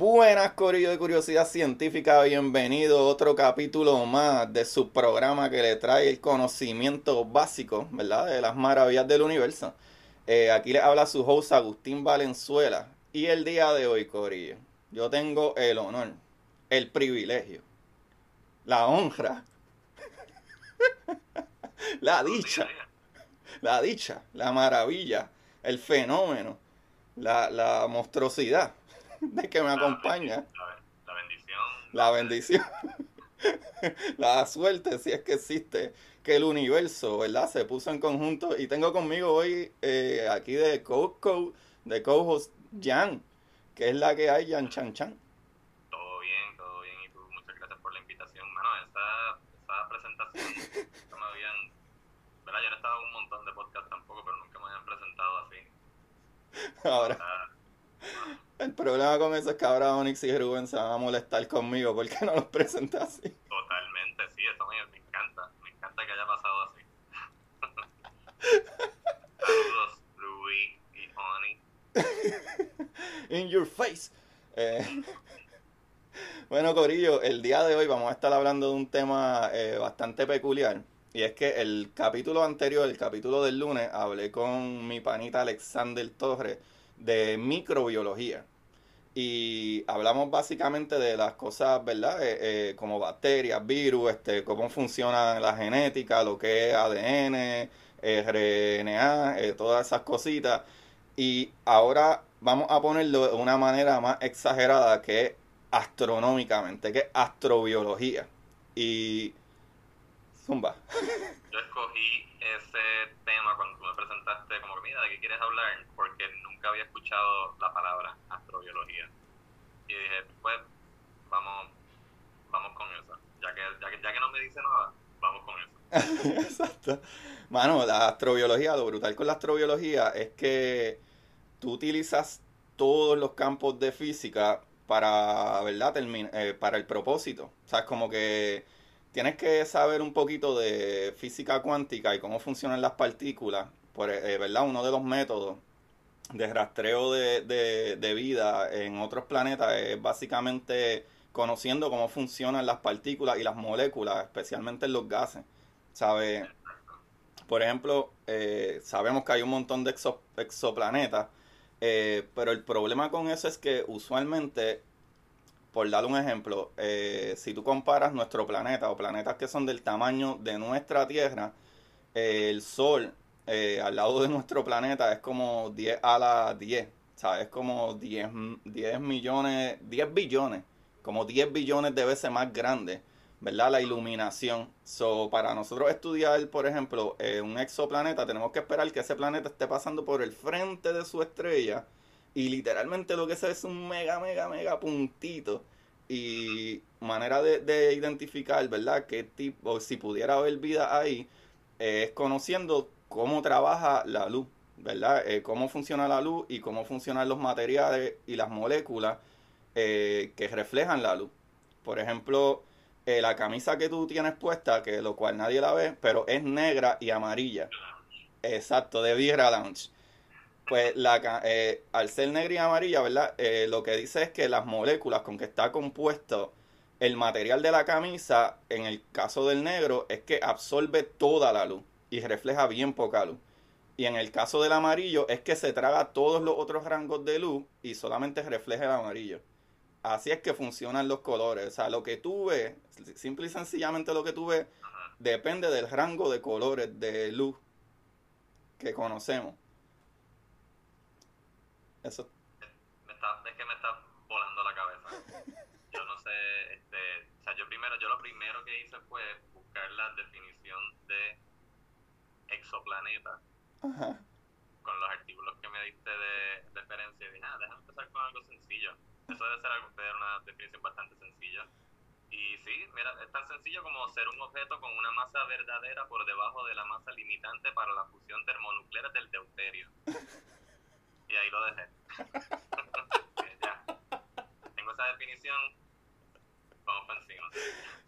Buenas, Corillo de Curiosidad Científica. Bienvenido a otro capítulo más de su programa que le trae el conocimiento básico, ¿verdad? De las maravillas del universo. Eh, aquí le habla su host Agustín Valenzuela. Y el día de hoy, Corillo, yo tengo el honor, el privilegio, la honra, la dicha, la dicha, la maravilla, el fenómeno, la, la monstruosidad de que me acompaña. La, bendición. La bendición. la suerte, si es que existe, que el universo, ¿verdad? Se puso en conjunto. Y tengo conmigo hoy eh, aquí de co de co-host Jan, que es la que hay, Jan Chan Chan. Todo bien, todo bien. Y tú, muchas gracias por la invitación. Mano, esa, esa presentación no me habían... ¿verdad? Yo no en un montón de podcasts tampoco, pero nunca me habían presentado así. Ahora... El problema con eso es que ahora Onyx y Rubén se van a molestar conmigo porque no los presenta así. Totalmente, sí, eso me, me encanta. Me encanta que haya pasado así. Saludos, Rubí y Onyx. In your face. Eh, bueno, Corillo, el día de hoy vamos a estar hablando de un tema eh, bastante peculiar. Y es que el capítulo anterior, el capítulo del lunes, hablé con mi panita Alexander Torres de microbiología. Y hablamos básicamente de las cosas, ¿verdad? Eh, eh, como bacterias, virus, este, cómo funciona la genética, lo que es ADN, RNA, eh, todas esas cositas. Y ahora vamos a ponerlo de una manera más exagerada que es astronómicamente, que es astrobiología. Y... Zumba. Yo escogí ese tema cuando tú me presentaste como mira, ¿de qué quieres hablar? Porque nunca había escuchado la palabra astrobiología. Y dije, pues vamos, vamos con eso. Ya que, ya que, ya que no me dice nada, vamos con eso. Exacto. Mano, la astrobiología, lo brutal con la astrobiología es que tú utilizas todos los campos de física para, ¿verdad? Eh, para el propósito. O sea, es como que tienes que saber un poquito de física cuántica y cómo funcionan las partículas. Por, eh, ¿verdad? Uno de los métodos de rastreo de, de, vida en otros planetas es básicamente conociendo cómo funcionan las partículas y las moléculas, especialmente en los gases. ¿Sabe? Por ejemplo, eh, sabemos que hay un montón de exo, exoplanetas, eh, pero el problema con eso es que usualmente por dar un ejemplo, eh, si tú comparas nuestro planeta o planetas que son del tamaño de nuestra Tierra, eh, el Sol eh, al lado de nuestro planeta es como 10 a la 10, ¿sabes? Es como 10, 10 millones, 10 billones, como 10 billones de veces más grande. ¿verdad? La iluminación. So, para nosotros estudiar, por ejemplo, un exoplaneta, tenemos que esperar que ese planeta esté pasando por el frente de su estrella y literalmente lo que se es un mega, mega, mega puntito. Y manera de, identificar, ¿verdad? Qué tipo, si pudiera haber vida ahí, eh, es conociendo cómo trabaja la luz, ¿verdad? Eh, cómo funciona la luz y cómo funcionan los materiales y las moléculas que reflejan la luz. Por ejemplo, eh, la camisa que tú tienes puesta, que lo cual nadie la ve, pero es negra y amarilla. Exacto, de Vieira Lounge. Pues la, eh, al ser negra y amarilla, ¿verdad? Eh, lo que dice es que las moléculas con que está compuesto el material de la camisa, en el caso del negro, es que absorbe toda la luz y refleja bien poca luz. Y en el caso del amarillo es que se traga todos los otros rangos de luz y solamente refleja el amarillo así es que funcionan los colores. O sea, lo que tú ves, simple y sencillamente lo que tú ves, depende del rango de colores de luz que conocemos. Eso. Me está, es que me está volando la cabeza. Yo no sé, este, o sea, yo primero, yo lo primero que hice fue buscar la definición de exoplaneta. Con los artículos que me diste de referencia y dije, ah, déjame empezar con algo sencillo eso debe ser, una definición bastante sencilla. Y sí, mira, es tan sencillo como ser un objeto con una masa verdadera por debajo de la masa limitante para la fusión termonuclear del deuterio. Y ahí lo dejé. ya. Tengo esa definición. Vamos para encima.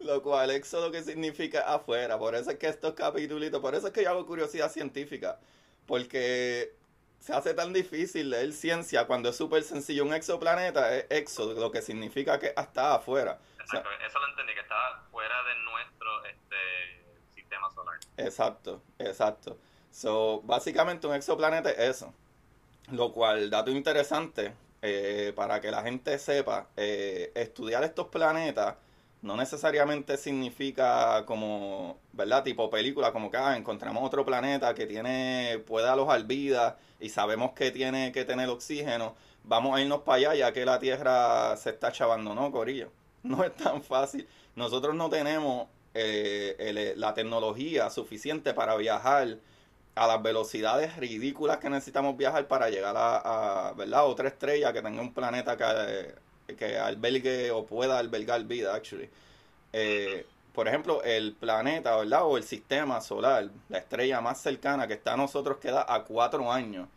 Lo cual, eso lo que significa afuera. Por eso es que estos capítulos, por eso es que yo hago curiosidad científica. Porque se hace tan difícil leer ciencia cuando es súper sencillo. Un exoplaneta es exo, lo que significa que está afuera. Exacto, eso lo entendí, que está fuera de nuestro este, sistema solar. Exacto, exacto. So, básicamente un exoplaneta es eso. Lo cual, dato interesante, eh, para que la gente sepa, eh, estudiar estos planetas no necesariamente significa como, ¿verdad? Tipo película, como que ah, encontramos otro planeta que tiene, puede alojar vida y sabemos que tiene que tener oxígeno, vamos a irnos para allá ya que la Tierra se está chavando, ¿no, Corillo? No es tan fácil. Nosotros no tenemos eh, la tecnología suficiente para viajar a las velocidades ridículas que necesitamos viajar para llegar a, ¿verdad? otra estrella que tenga un planeta que que albergue o pueda albergar vida, actually. Eh, por ejemplo, el planeta, ¿verdad? O el sistema solar, la estrella más cercana que está a nosotros queda a cuatro años.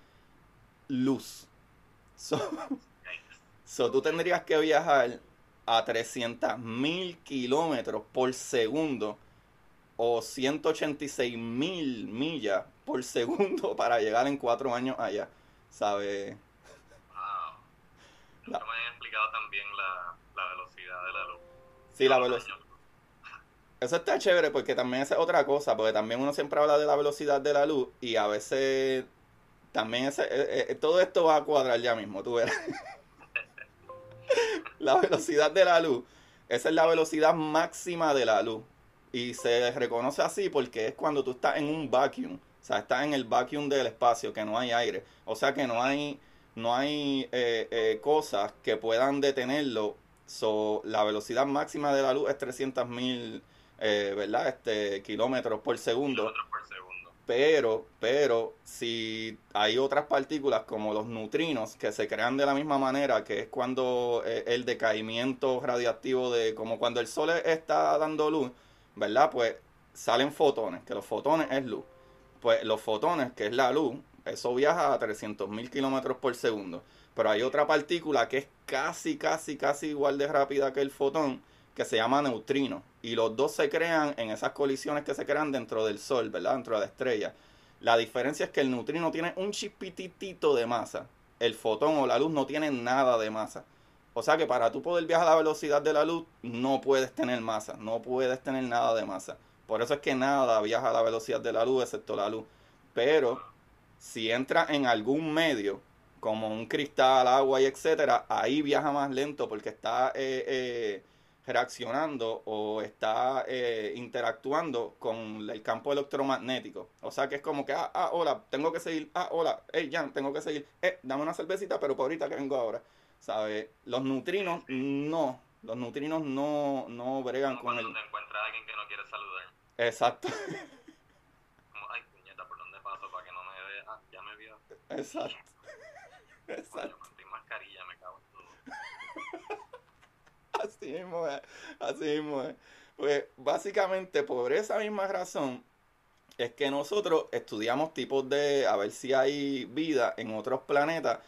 Luz. So, tú tendrías que viajar a 300 mil kilómetros por segundo o 186 mil millas por segundo para llegar en cuatro años allá. ¿Sabes? No. me han explicado también la, la velocidad de la luz. Sí, la velocidad. Eso está chévere porque también es otra cosa, porque también uno siempre habla de la velocidad de la luz y a veces también ese, eh, eh, todo esto va a cuadrar ya mismo, tú verás. la velocidad de la luz, esa es la velocidad máxima de la luz y se reconoce así porque es cuando tú estás en un vacuum, o sea, estás en el vacuum del espacio, que no hay aire, o sea que no hay no hay eh, eh, cosas que puedan detenerlo. So, la velocidad máxima de la luz es 300 mil eh, ¿verdad? Este, kilómetros por segundo. Pero, pero, si hay otras partículas como los neutrinos que se crean de la misma manera, que es cuando el decaimiento radiactivo de, como cuando el sol está dando luz, ¿verdad? Pues salen fotones, que los fotones es luz. Pues los fotones, que es la luz, eso viaja a 300.000 kilómetros por segundo. Pero hay otra partícula que es casi, casi, casi igual de rápida que el fotón, que se llama neutrino. Y los dos se crean en esas colisiones que se crean dentro del Sol, ¿verdad? Dentro de la estrella. La diferencia es que el neutrino tiene un chispititito de masa. El fotón o la luz no tiene nada de masa. O sea que para tú poder viajar a la velocidad de la luz, no puedes tener masa, no puedes tener nada de masa. Por eso es que nada viaja a la velocidad de la luz, excepto la luz. Pero si entra en algún medio, como un cristal, agua y etcétera, ahí viaja más lento porque está eh, eh, reaccionando o está eh, interactuando con el campo electromagnético. O sea que es como que, ah, ah, hola, tengo que seguir, ah, hola, hey, Jan, tengo que seguir, eh, dame una cervecita, pero por ahorita que vengo ahora. ¿Sabes? Los neutrinos no, Los neutrinos no, no bregan con Como cuando el... te encuentras a alguien que no quiere saludar. Exacto, Como, ay, puñeta, ¿por dónde paso para que no me vea? Ah, ya me vio. exacto. Exacto. sin mascarilla me cago en todo. Así mismo es, así mismo es. Pues básicamente por esa misma razón es que nosotros estudiamos tipos de, a ver si hay vida en otros planetas.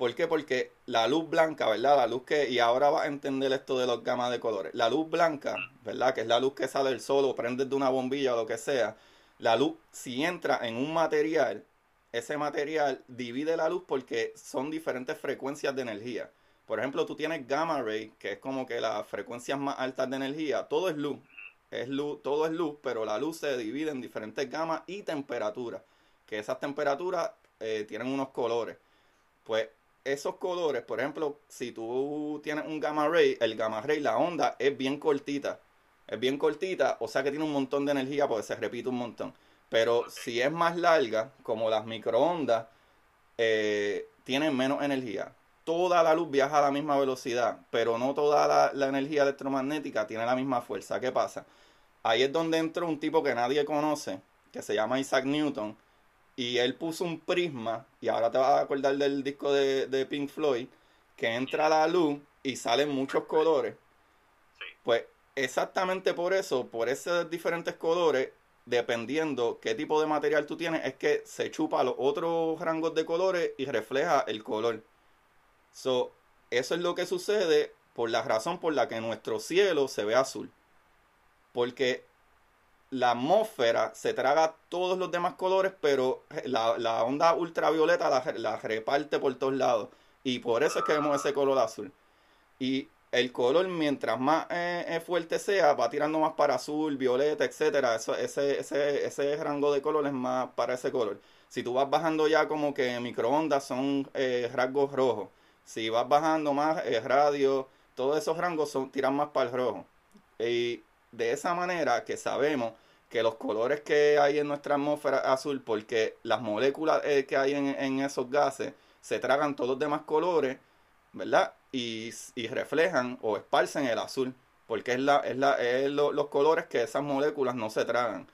¿Por qué? Porque la luz blanca, ¿verdad? La luz que, y ahora vas a entender esto de los gamas de colores. La luz blanca, ¿verdad? Que es la luz que sale del sol o prendes de una bombilla o lo que sea. La luz, si entra en un material, ese material divide la luz porque son diferentes frecuencias de energía. Por ejemplo, tú tienes gamma ray, que es como que las frecuencias más altas de energía. Todo es luz. Es luz, todo es luz, pero la luz se divide en diferentes gamas y temperaturas. Que esas temperaturas eh, tienen unos colores. Pues esos colores, por ejemplo, si tú tienes un gamma ray, el gamma ray, la onda es bien cortita. Es bien cortita, o sea que tiene un montón de energía porque se repite un montón. Pero si es más larga, como las microondas, eh, tienen menos energía. Toda la luz viaja a la misma velocidad, pero no toda la, la energía electromagnética tiene la misma fuerza. ¿Qué pasa? Ahí es donde entró un tipo que nadie conoce, que se llama Isaac Newton, y él puso un prisma, y ahora te vas a acordar del disco de, de Pink Floyd, que entra la luz y salen muchos colores. Sí. Pues exactamente por eso, por esos diferentes colores, dependiendo qué tipo de material tú tienes, es que se chupa los otros rangos de colores y refleja el color. So, eso es lo que sucede por la razón por la que nuestro cielo se ve azul. Porque la atmósfera se traga todos los demás colores, pero la, la onda ultravioleta la, la reparte por todos lados. Y por eso es que vemos ese color azul. Y el color, mientras más eh, eh, fuerte sea, va tirando más para azul, violeta, etcétera. Eso, ese, ese, ese rango de color es más para ese color. Si tú vas bajando ya como que microondas son eh, rasgos rojos. Si vas bajando más eh, radio, todos esos rangos son, tiran más para el rojo. Y de esa manera que sabemos que los colores que hay en nuestra atmósfera azul, porque las moléculas eh, que hay en, esos gases se tragan todos los demás colores, ¿verdad? Y, y reflejan o esparcen el azul, porque es, la, es, la, es lo- los colores que esas moléculas no se tragan.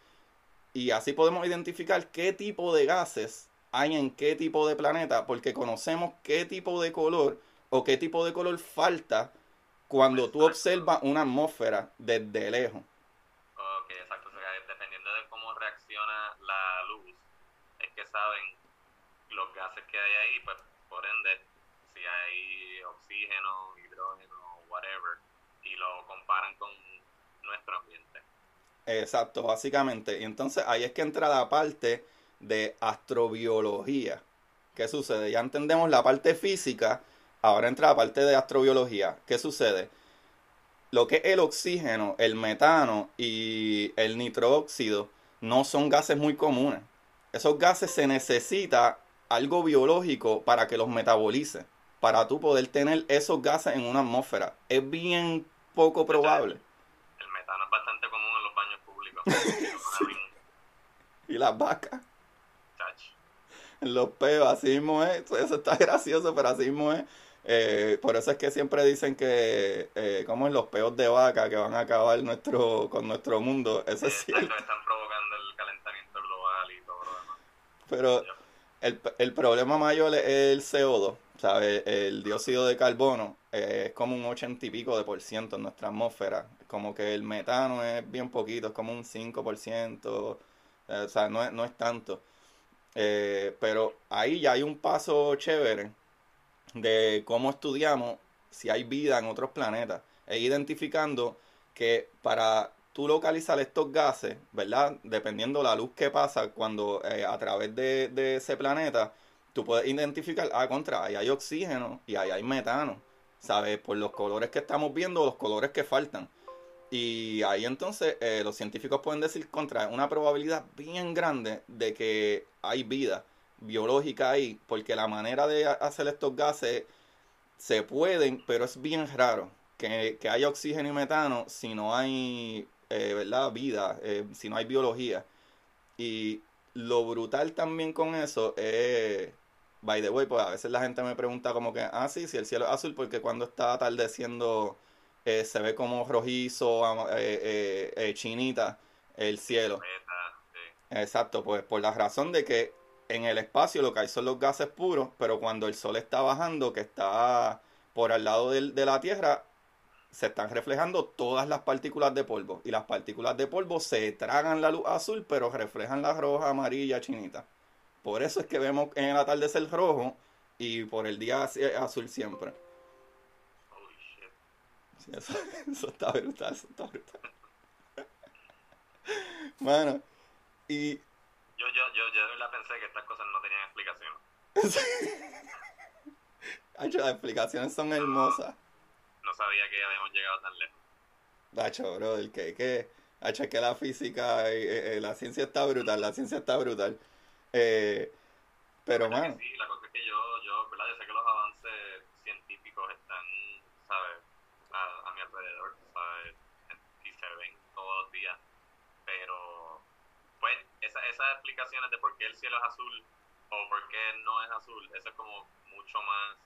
Y así podemos identificar qué tipo de gases hay en qué tipo de planeta, porque conocemos qué tipo de color o qué tipo de color falta cuando tú observas una atmósfera desde lejos. Ok, exacto. O sea, dependiendo de cómo reacciona la luz, es que saben los gases que hay ahí, pues por ende, si hay oxígeno, hidrógeno, whatever, y lo comparan con nuestro ambiente. Exacto, básicamente. Y entonces ahí es que entra la parte de astrobiología. ¿Qué sucede? Ya entendemos la parte física, ahora entra la parte de astrobiología. ¿Qué sucede? Lo que es el oxígeno, el metano y el nitróxido no son gases muy comunes. Esos gases se necesita algo biológico para que los metabolice, para tú poder tener esos gases en una atmósfera. Es bien poco probable. El metano es bastante común en los baños públicos. Y las vacas. Los peos, así mismo es. Eso está gracioso, pero así mismo es. Eh, por eso es que siempre dicen que, eh, como en los peos de vaca, que van a acabar nuestro, con nuestro mundo. Eso es cierto. Exacto, están provocando el calentamiento global y todo lo demás. Pero el, el problema mayor es el CO2, ¿sabes? El dióxido de carbono eh, es como un ochenta y pico de por ciento en nuestra atmósfera. Como que el metano es bien poquito, es como un 5%, eh, o sea, no es, no es tanto. Eh, pero ahí ya hay un paso chévere de cómo estudiamos si hay vida en otros planetas. E identificando que para tú localizar estos gases, ¿verdad? Dependiendo la luz que pasa cuando eh, a través de, ese planeta, tú puedes identificar, ah, contra, ahí hay oxígeno y ahí hay metano, ¿sabes? Por los colores que estamos viendo, los colores que faltan. Y ahí entonces eh, los científicos pueden decir contra una probabilidad bien grande de que hay vida biológica ahí, porque la manera de ha- hacer estos gases se pueden, pero es bien raro que, que haya oxígeno y metano si no hay, eh, ¿verdad? Vida, eh, si no hay biología. Y lo brutal también con eso es, by the way, pues a veces la gente me pregunta como que, ah, sí, si el cielo es azul, porque cuando está atardeciendo eh, se ve como rojizo, eh, chinita el cielo. Exacto, pues por la razón de que en el espacio lo que hay son los gases puros, pero cuando el sol está bajando, que está por al lado de la Tierra, se están reflejando todas las partículas de polvo. Y las partículas de polvo se tragan la luz azul, pero reflejan la roja, amarilla, chinita. Por eso es que vemos en el atardecer rojo y por el día azul siempre. Sí, eso, eso está brutal, eso está brutal. Bueno, y Yo, yo, yo, yo de verdad pensé que estas cosas no tenían explicación. Las explicaciones son hermosas. Sabía que habíamos llegado tan lejos. Hacho, brother, que, que, hacho, es que la física, eh, eh, la ciencia está brutal, la ciencia está brutal. Eh, pero, ¿Verdad que mano, Sí, la cosa es que yo, yo, ¿verdad? Yo sé que los avances científicos están, ¿sabes? A, a mi alrededor, ¿sabes? Y se ven todos los días. Pero, pues, esa, esas explicaciones de por qué el cielo es azul o por qué no es azul, eso es como mucho más,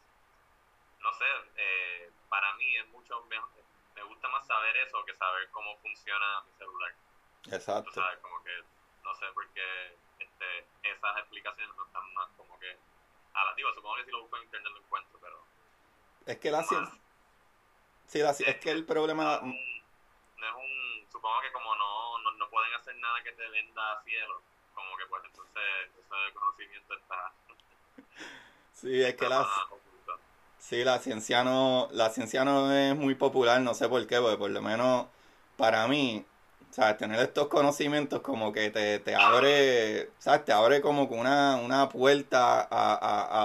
no sé, eh, para mí es mucho mejor, me gusta más saber eso que saber cómo funciona mi celular. Tú exacto. sabes, como que no sé por qué este, esas explicaciones no están más como que a la digo, supongo que si lo busco en internet lo encuentro, pero Es que la ciencia, sí, la ci- es que el no problema, es un, no es un supongo que como no, no, no pueden hacer nada que te venda a cielo, como que pues entonces ese conocimiento está, sí, es que la. Sí, la ciencia no, la ciencia no es muy popular, no sé por qué, porque por lo menos para mí, ¿sabes? Tener estos conocimientos como que te, te abre, ¿sabes? Te abre como que una, una puerta a,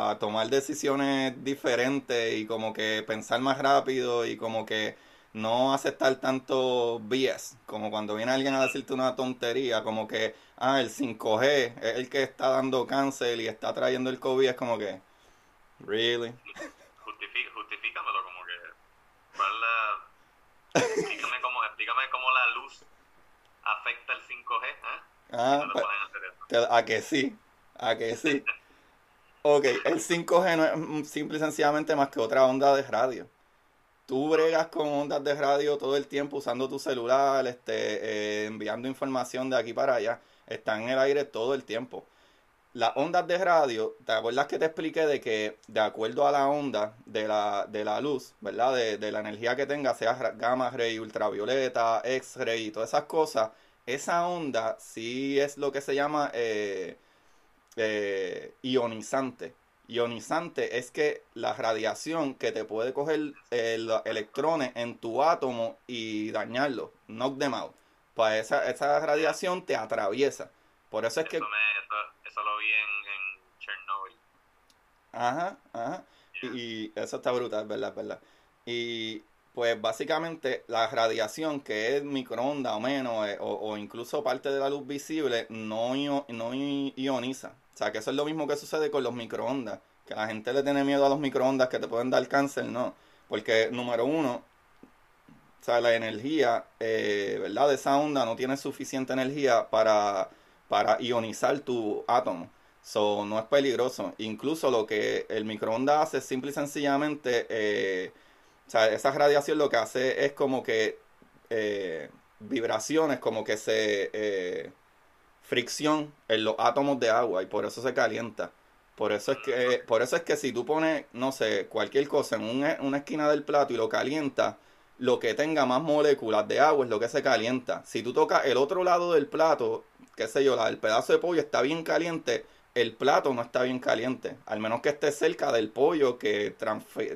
a, a tomar decisiones diferentes y como que pensar más rápido y como que no aceptar tanto BS, como cuando viene alguien a decirte una tontería, como que, ah, el 5G es el que está dando cáncer y está trayendo el COVID, es como que, really? Justifi- justifícamelo como que ¿cuál es la explícame cómo, explícame cómo la luz afecta el 5G, ¿eh? Ah, No pues. Te- A que sí, a que sí. Ok, el 5G no es mm, simple y sencillamente más que otra onda de radio. Tú bregas con ondas de radio todo el tiempo usando tu celular, este, eh, enviando información de aquí para allá. Están en el aire todo el tiempo. Las ondas de radio, ¿te acuerdas que te expliqué de que de acuerdo a la onda de la, de la luz, ¿verdad? De, de la energía que tenga, sea gamma ray, ultravioleta, X-ray y todas esas cosas, esa onda sí es lo que se llama eh, eh, ionizante. Ionizante es que la radiación que te puede coger eh, los electrones en tu átomo y dañarlo, knock them out. Pues esa, esa radiación te atraviesa. Por eso es que... Eso, me, eso, eso lo vi en, en Chernobyl. Ajá, ajá. Yeah. Y, eso está brutal, ¿verdad? ¿verdad? Y pues básicamente la radiación que es microondas o menos, eh, o, o incluso parte de la luz visible, no, io- no ioniza. O sea, que eso es lo mismo que sucede con los microondas. Que la gente le tiene miedo a los microondas que te pueden dar cáncer, no. Porque, número uno, o sea, la energía, eh, ¿verdad? De esa onda no tiene suficiente energía para, para ionizar tu átomo. So, no es peligroso. Incluso lo que el microondas hace simple y sencillamente, eh, o sea, esa radiación lo que hace es como que eh, vibraciones, como que se eh, fricción en los átomos de agua y por eso se calienta. Por eso es que, por eso es que si tú pones, no sé, cualquier cosa en un- una esquina del plato y lo calientas, lo que tenga más moléculas de agua es lo que se calienta. Si tú tocas el otro lado del plato, qué sé yo, la- el pedazo de pollo está bien caliente, el plato no está bien caliente. Al menos que esté cerca del pollo que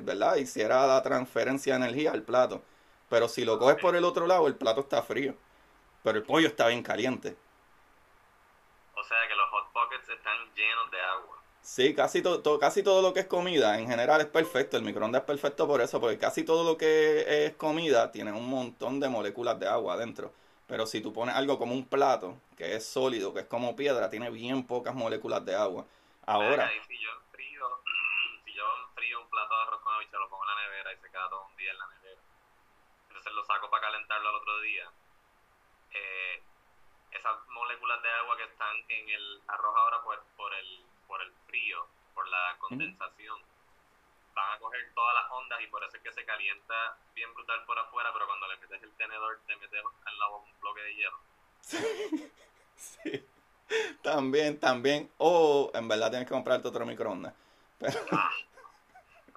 ¿verdad? hiciera la transferencia de energía al plato. Pero si lo coges por el otro lado, el plato está frío. Pero el pollo está bien caliente. O sea que los hot pockets están llenos de agua. Sí, casi, to- to- casi todo lo que es comida en general es perfecto. El microondas es perfecto por eso, porque casi todo lo que es comida tiene un montón de moléculas de agua adentro. Pero si tú pones algo como un plato, que es sólido, que es como piedra, tiene bien pocas moléculas de agua. Ahora, Y si yo enfrío, si yo enfrío un plato de arroz con habichuelas, lo pongo en la nevera y se queda todo un día en la nevera. Entonces lo saco para calentarlo al otro día. Eh, esas moléculas de agua que están en el arroz ahora por, por el por el frío, por la condensación, van a coger todas las ondas y por eso es que se calienta bien brutal por afuera, pero metes el tenedor, te metes al lado un bloque de hielo. Sí, También, también. O en verdad tienes que comprarte otro microondas. Pero,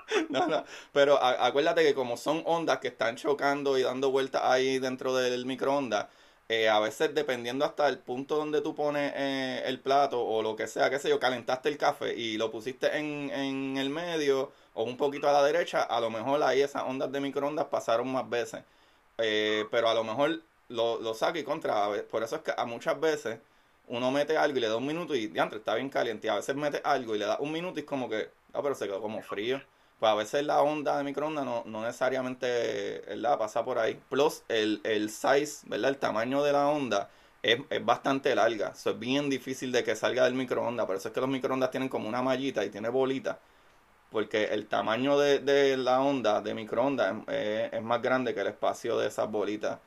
no, no. Pero acuérdate que como son ondas que están chocando y dando vueltas ahí dentro del microondas, eh, a veces dependiendo hasta el punto donde tú pones eh, el plato o lo que sea, qué sé yo, calentaste el café y lo pusiste en, en el medio o un poquito a la derecha, a lo mejor ahí esas ondas de microondas pasaron más veces. Eh, pero a lo mejor lo, lo saca y contra. Por eso es que a muchas veces uno mete algo y le da un minuto y diantre, está bien caliente. A veces mete algo y le da un minuto y es como que, ah, pero se quedó como frío. Pues a veces la onda de microondas no, no necesariamente ¿verdad? pasa por ahí. Plus el, el size, ¿verdad? El tamaño de la onda es, es bastante larga. Eso es bien difícil de que salga del microondas. Por eso es que los microondas tienen como una mallita y tiene bolita. Porque el tamaño de, de la onda de microondas es, es más grande que el espacio de esas bolitas.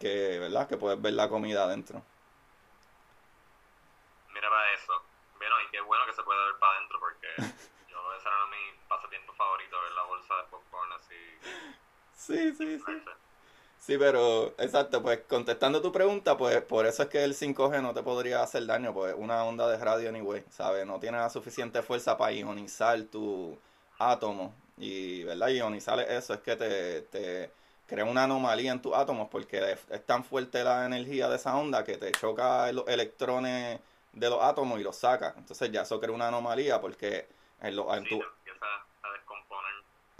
Que, ¿verdad? Que puedes ver la comida adentro. Mira para eso. Bueno, y qué bueno que se puede ver para adentro porque yo ese era mi pasatiempo favorito, ver la bolsa de popcorn así. Sí, sí, sí. Sí, pero exacto, pues contestando tu pregunta, pues por eso es que el 5G no te podría hacer daño, pues una onda de radio anyway, ¿sabes? No tiene la suficiente fuerza para ionizar tu átomo y, ¿verdad? Ionizar eso es que te, te crea una anomalía en tus átomos porque es tan fuerte la energía de esa onda que te choca los electrones de los átomos y los saca. Entonces ya eso crea una anomalía porque en, lo, en tu...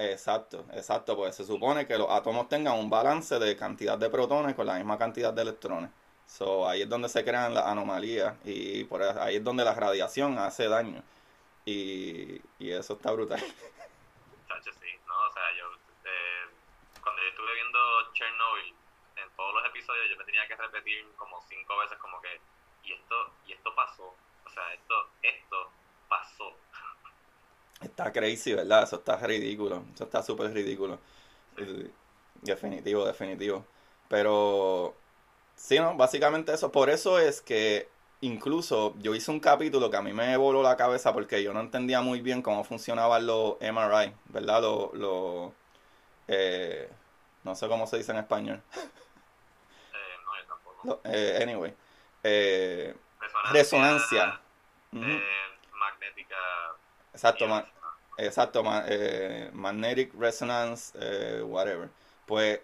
Exacto, exacto, pues se supone que los átomos tengan un balance de cantidad de protones con la misma cantidad de electrones. So, ahí es donde se crean las anomalías y por ahí es donde la radiación hace daño. Y, y eso está brutal. Chacho, sí, no, o sea, yo eh, cuando yo estuve viendo Chernobyl, en todos los episodios yo me tenía que repetir como cinco veces como que y esto, y esto pasó. O sea, esto, esto pasó. Está crazy, ¿verdad? Eso está ridículo. Eso está súper ridículo. Definitivo, definitivo. Pero, sí, ¿no? Básicamente eso. Por eso es que incluso yo hice un capítulo que a mí me voló la cabeza porque yo no entendía muy bien cómo funcionaban los MRI, ¿verdad? Los, lo, eh, no sé cómo se dice en español. Eh, no, yo tampoco. Eh, anyway resonancia, magnética. Exacto, exacto eh, magnetic resonance, eh, whatever. Pues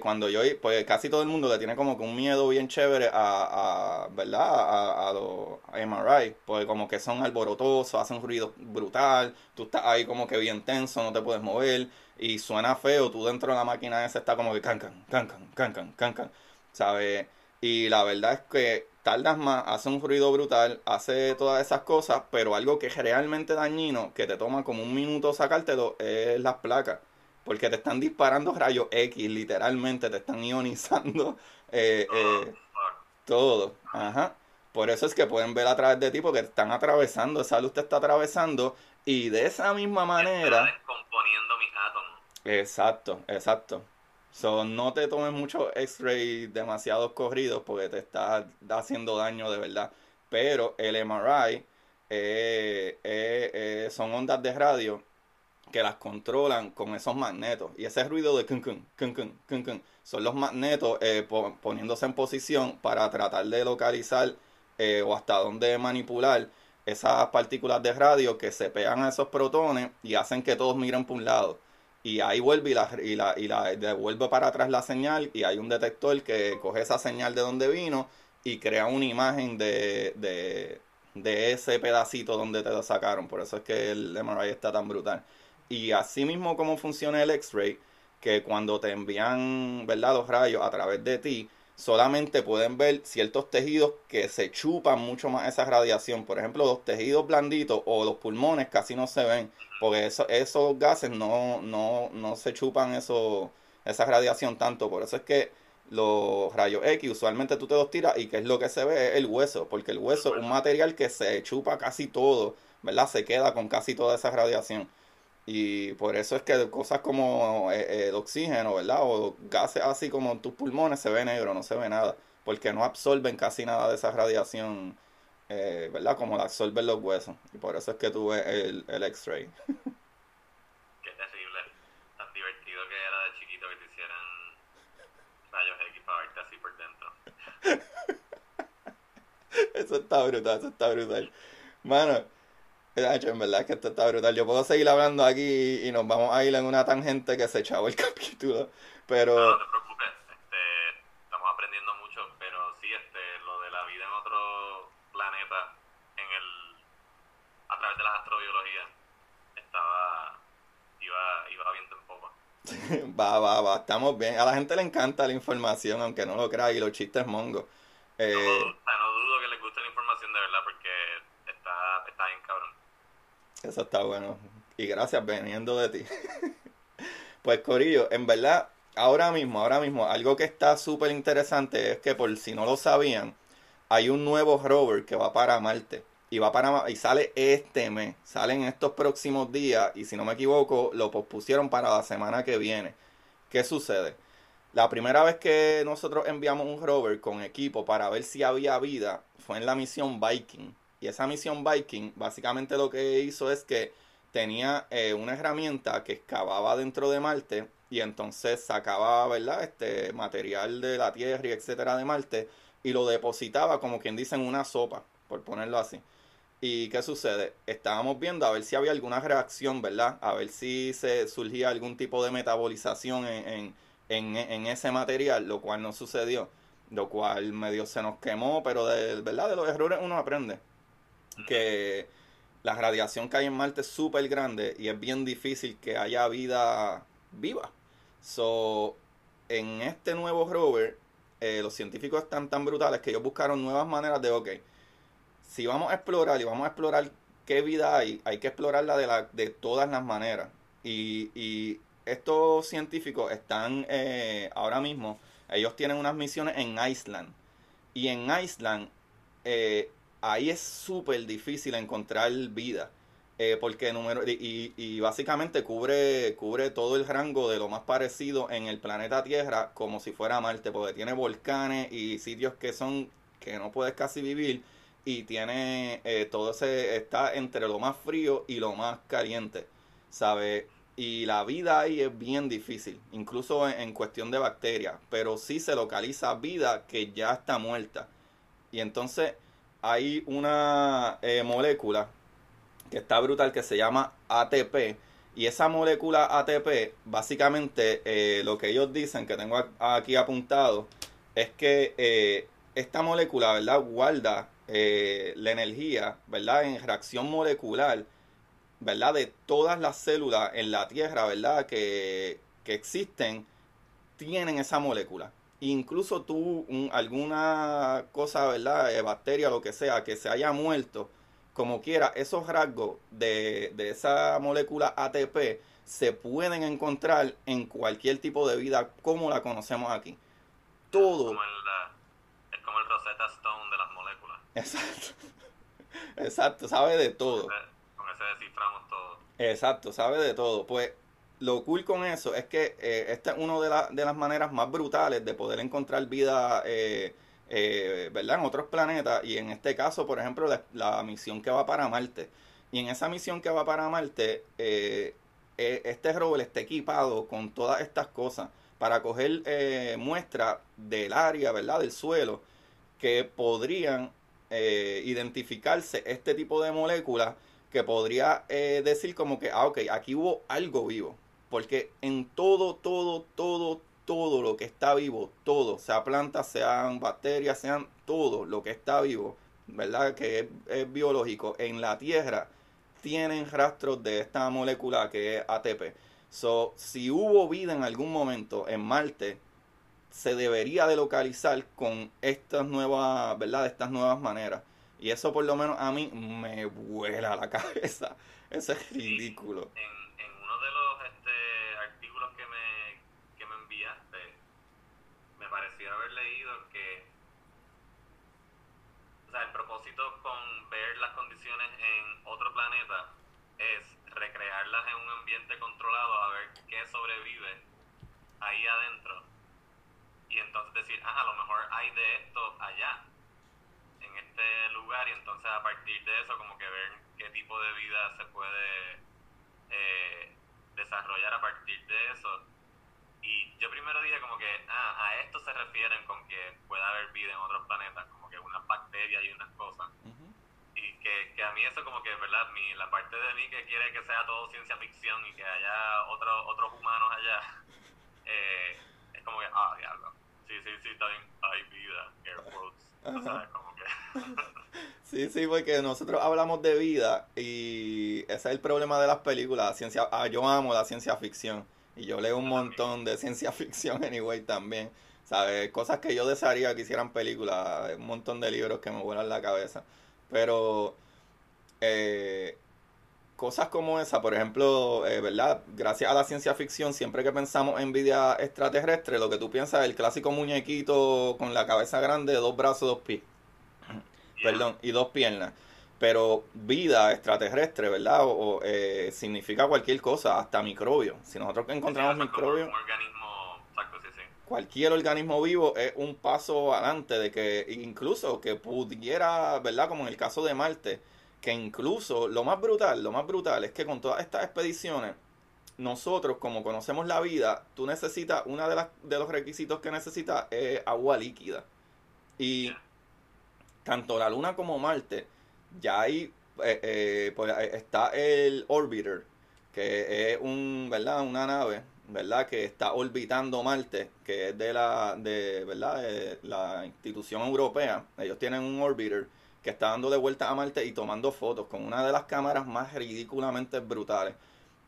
cuando yo, pues casi todo el mundo le tiene como que un miedo bien chévere a, a ¿verdad? A, a los MRI, pues como que son alborotosos, hacen ruido brutal, tú estás ahí como que bien tenso, no te puedes mover y suena feo, tú dentro de la máquina esa está como que cancan, cancan, cancan, cancan, ¿sabes? Y la verdad es que tardas más, hace un ruido brutal, hace todas esas cosas, pero algo que es realmente dañino, que te toma como un minuto sacártelo, es las placas. Porque te están disparando rayos X, literalmente, te están ionizando eh, eh, todo. Ajá. Por eso es que pueden ver a través de ti, porque te están atravesando, esa luz te está atravesando, y de esa misma manera... descomponiendo mis átomos. Exacto, exacto. So, no te tomes mucho x-ray demasiado corridos porque te está haciendo daño de verdad. Pero el MRI eh, eh, eh, son ondas de radio que las controlan con esos magnetos. Y ese ruido de kun kun, kun kun, kun kun, son los magnetos poniéndose en posición para tratar de localizar o hasta dónde manipular esas partículas de radio que se pegan a esos protones y hacen que todos miren por un lado y ahí vuelve y la, y la, y la devuelve para atrás la señal y hay un detector que coge esa señal de donde vino y crea una imagen de, de, de ese pedacito donde te lo sacaron. Por eso es que el MRI está tan brutal. Y así mismo como funciona el X-ray, que cuando te envían ¿verdad? los rayos a través de ti, solamente pueden ver ciertos tejidos que se chupan mucho más esa radiación. Por ejemplo, los tejidos blanditos o los pulmones casi no se ven, porque eso, esos gases no, no, no se chupan eso, esa radiación tanto. Por eso es que los rayos X usualmente tú te los tiras y que es lo que se ve es el hueso, porque el hueso es un material que se chupa casi todo, ¿verdad? Se queda con casi toda esa radiación. Y por eso es que cosas como eh, el oxígeno, ¿verdad? O gases así como en tus pulmones se ve negro, no se ve nada. Porque no absorben casi nada de esa radiación, eh, ¿verdad? Como la absorben los huesos. Y por eso es que tuve el, el X-ray. Qué terrible. Tan divertido que era de chiquito que te hicieran rayos X para verte así por dentro. eso está brutal, eso está brutal. Mano, en verdad es que esto está brutal. Yo puedo seguir hablando aquí y nos vamos a ir en una tangente que se echaba el capítulo, pero... No, no te preocupes, este, estamos aprendiendo mucho, pero sí, este, lo de la vida en otro planeta, en el, a través de la astrobiología, estaba, iba, iba viendo un poco. va, va, va, estamos bien. A la gente le encanta la información, aunque no lo crea, y los chistes mongos. Eh, no, no, dudo que les guste la información de verdad, porque está, está bien cabrón. Eso está bueno. Y gracias veniendo de ti. pues Corillo, en verdad, ahora mismo, ahora mismo, algo que está súper interesante es que por si no lo sabían, hay un nuevo rover que va para Marte. Y va para y sale este mes, sale en estos próximos días y si no me equivoco lo pospusieron para la semana que viene. ¿Qué sucede? La primera vez que nosotros enviamos un rover con equipo para ver si había vida fue en la misión Viking. Y esa misión Viking básicamente lo que hizo es que tenía eh, una herramienta que excavaba dentro de Marte y entonces sacaba, ¿verdad? Este material de la Tierra y etcétera de Marte y lo depositaba como quien dice en una sopa, por ponerlo así. ¿Y qué sucede? Estábamos viendo a ver si había alguna reacción, ¿verdad? A ver si se surgía algún tipo de metabolización en, en, en ese material, lo cual no sucedió. Lo cual medio se nos quemó, pero de verdad de los errores uno aprende. Que la radiación que hay en Marte es súper grande y es bien difícil que haya vida viva. So, en este nuevo rover, eh, los científicos están tan brutales que ellos buscaron nuevas maneras de, ok, si vamos a explorar y vamos a explorar qué vida hay, hay que explorarla de, la, de todas las maneras. Y, y estos científicos están eh, ahora mismo, ellos tienen unas misiones en Iceland. Y en Iceland, eh, ahí es súper difícil encontrar vida. Eh, porque número y, básicamente cubre cubre todo el rango de lo más parecido en el planeta Tierra como si fuera Marte porque tiene volcanes y sitios que son que no puedes casi vivir y tiene todo ese está entre lo más frío y lo más caliente sabe y la vida ahí es bien difícil, incluso en, cuestión de bacterias, pero sí se localiza vida que ya está muerta. Y entonces hay una eh, molécula que está brutal que se llama ATP. Y esa molécula ATP, básicamente eh, lo que ellos dicen, que tengo aquí apuntado, es que eh, esta molécula, ¿verdad? Guarda la energía, ¿verdad? En reacción molecular ¿verdad? De todas las células en la Tierra, ¿verdad? Que, existen, tienen esa molécula. Incluso tú, alguna cosa, ¿verdad? Eh, bacteria, lo que sea, que se haya muerto, como quiera, esos rasgos de, de esa molécula ATP se pueden encontrar en cualquier tipo de vida como la conocemos aquí. Todo. Como el, es como el Rosetta Stone de las moléculas. Exacto. Exacto, sabe de todo desciframos todo. Exacto, sabe de todo. Pues lo cool con eso es que eh, esta es una de, de, las maneras más brutales de poder encontrar vida, eh, eh, ¿verdad? En otros planetas. Y en este caso, por ejemplo, la, misión que va para Marte. Y en esa misión que va para Marte, este rover está equipado con todas estas cosas para coger muestras del área, ¿verdad? Del suelo, que podrían identificarse este tipo de moléculas que podría eh, decir como que, ah, ok, aquí hubo algo vivo. Porque en todo, todo, todo, todo lo que está vivo, todo, sea plantas, sean bacterias, sean todo lo que está vivo, ¿verdad? Que es, biológico, en la Tierra tienen rastros de esta molécula que es ATP. So, si hubo vida en algún momento en Marte, se debería de localizar con estas nuevas, ¿verdad? Estas nuevas maneras. Y eso por lo menos a mí me vuela la cabeza. Eso es ridículo. En, en uno de los este, artículos que me, que me enviaste, me pareció haber leído que o sea, el propósito con ver las condiciones en otro planeta es recrearlas en un ambiente controlado a ver qué sobrevive ahí adentro. Y entonces decir, ah, a lo mejor hay de esto allá en este lugar y entonces a partir de eso como que ver qué tipo de vida se puede eh, desarrollar a partir de eso Y yo primero dije como que, ah, a esto se refieren con que puede haber vida en otros planetas, como que unas bacterias y unas cosas. Y que, que, a mí eso como que, ¿verdad? Mi, la parte de mí que quiere que sea todo ciencia ficción y que haya otros otros humanos allá, eh, es como que, ah, diablo. Sí, sí, sí, está bien, hay vida, air quotes. ¿sabes? Como que... sí, sí, porque nosotros hablamos de vida y ese es el problema de las películas. ciencia, ah, yo amo la ciencia ficción y yo leo un montón de ciencia ficción anyway también. ¿Sabes? Cosas que yo desearía que hicieran películas. Un montón de libros que me vuelan la cabeza. Pero eh, cosas como esa, por ejemplo, eh, ¿verdad? Gracias a la ciencia ficción, siempre que pensamos en vida extraterrestre, lo que tú piensas es el clásico muñequito con la cabeza grande, dos brazos, dos pies. Perdón, y dos piernas pero vida extraterrestre, ¿verdad? O, eh, significa cualquier cosa, hasta microbio. Si nosotros encontramos microbios, cualquier organismo vivo es un paso adelante de que incluso que pudiera, ¿verdad? Como en el caso de Marte, que incluso lo más brutal, lo más brutal es que con todas estas expediciones, nosotros como conocemos la vida, tú necesitas, una de, las, de los requisitos que necesitas es agua líquida. Y tanto la Luna como Marte, ya hay, eh, eh, pues, eh, está el Orbiter, que es un, ¿verdad? una nave, ¿verdad? que está orbitando Marte, que es de la, de, ¿verdad? la institución europea. Ellos tienen un Orbiter que está dando de vuelta a Marte y tomando fotos con una de las cámaras más ridículamente brutales.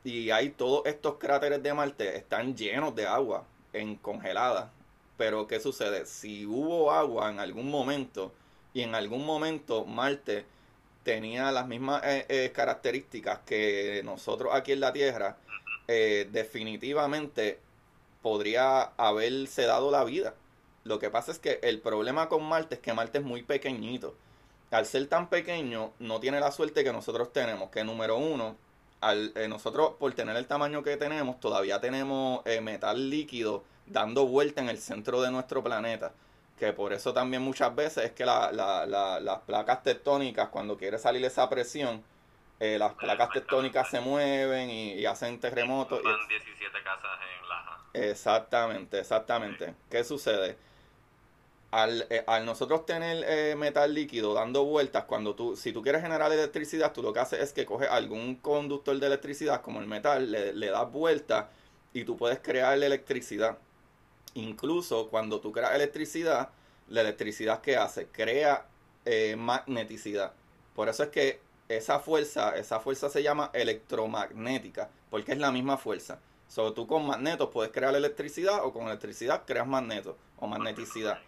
Y hay todos estos cráteres de Marte, están llenos de agua, en congelada. Pero ¿qué sucede? Si hubo agua en algún momento y en algún momento Marte tenía las mismas eh, eh, características que nosotros aquí en la Tierra, eh, definitivamente podría haberse dado la vida. Lo que pasa es que el problema con Marte es que Marte es muy pequeñito. Al ser tan pequeño, no tiene la suerte que nosotros tenemos, que número uno, al, nosotros por tener el tamaño que tenemos, todavía tenemos metal líquido dando vuelta en el centro de nuestro planeta que por eso también muchas veces es que la, la, las placas tectónicas, cuando quiere salir esa presión, eh, las placas tectónicas se mueven y, hacen terremotos. Van 17 casas en Laja. Exactamente, exactamente. ¿Qué sucede? Al, eh, al nosotros tener eh, metal líquido dando vueltas, cuando tú, si tú quieres generar electricidad, tú lo que haces es que coges algún conductor de electricidad, como el metal, le, le das vueltas y tú puedes crear la electricidad. Incluso cuando tú creas electricidad, la electricidad que hace crea eh, magneticidad. Por eso es que esa fuerza, esa fuerza se llama electromagnética, porque es la misma fuerza. So, tú con magnetos puedes crear electricidad o con electricidad creas magnetos o magneticidad.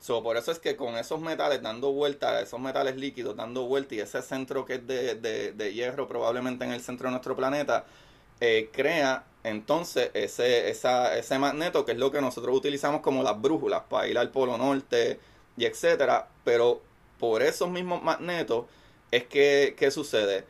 So, por eso es que con esos metales dando vuelta, esos metales líquidos dando vuelta y ese centro que es de, de, hierro probablemente en el centro de nuestro planeta, eh, crea entonces ese, esa, ese magneto que es lo que nosotros utilizamos como las brújulas para ir al polo norte y etcétera, pero por esos mismos magnetos es que, ¿qué sucede?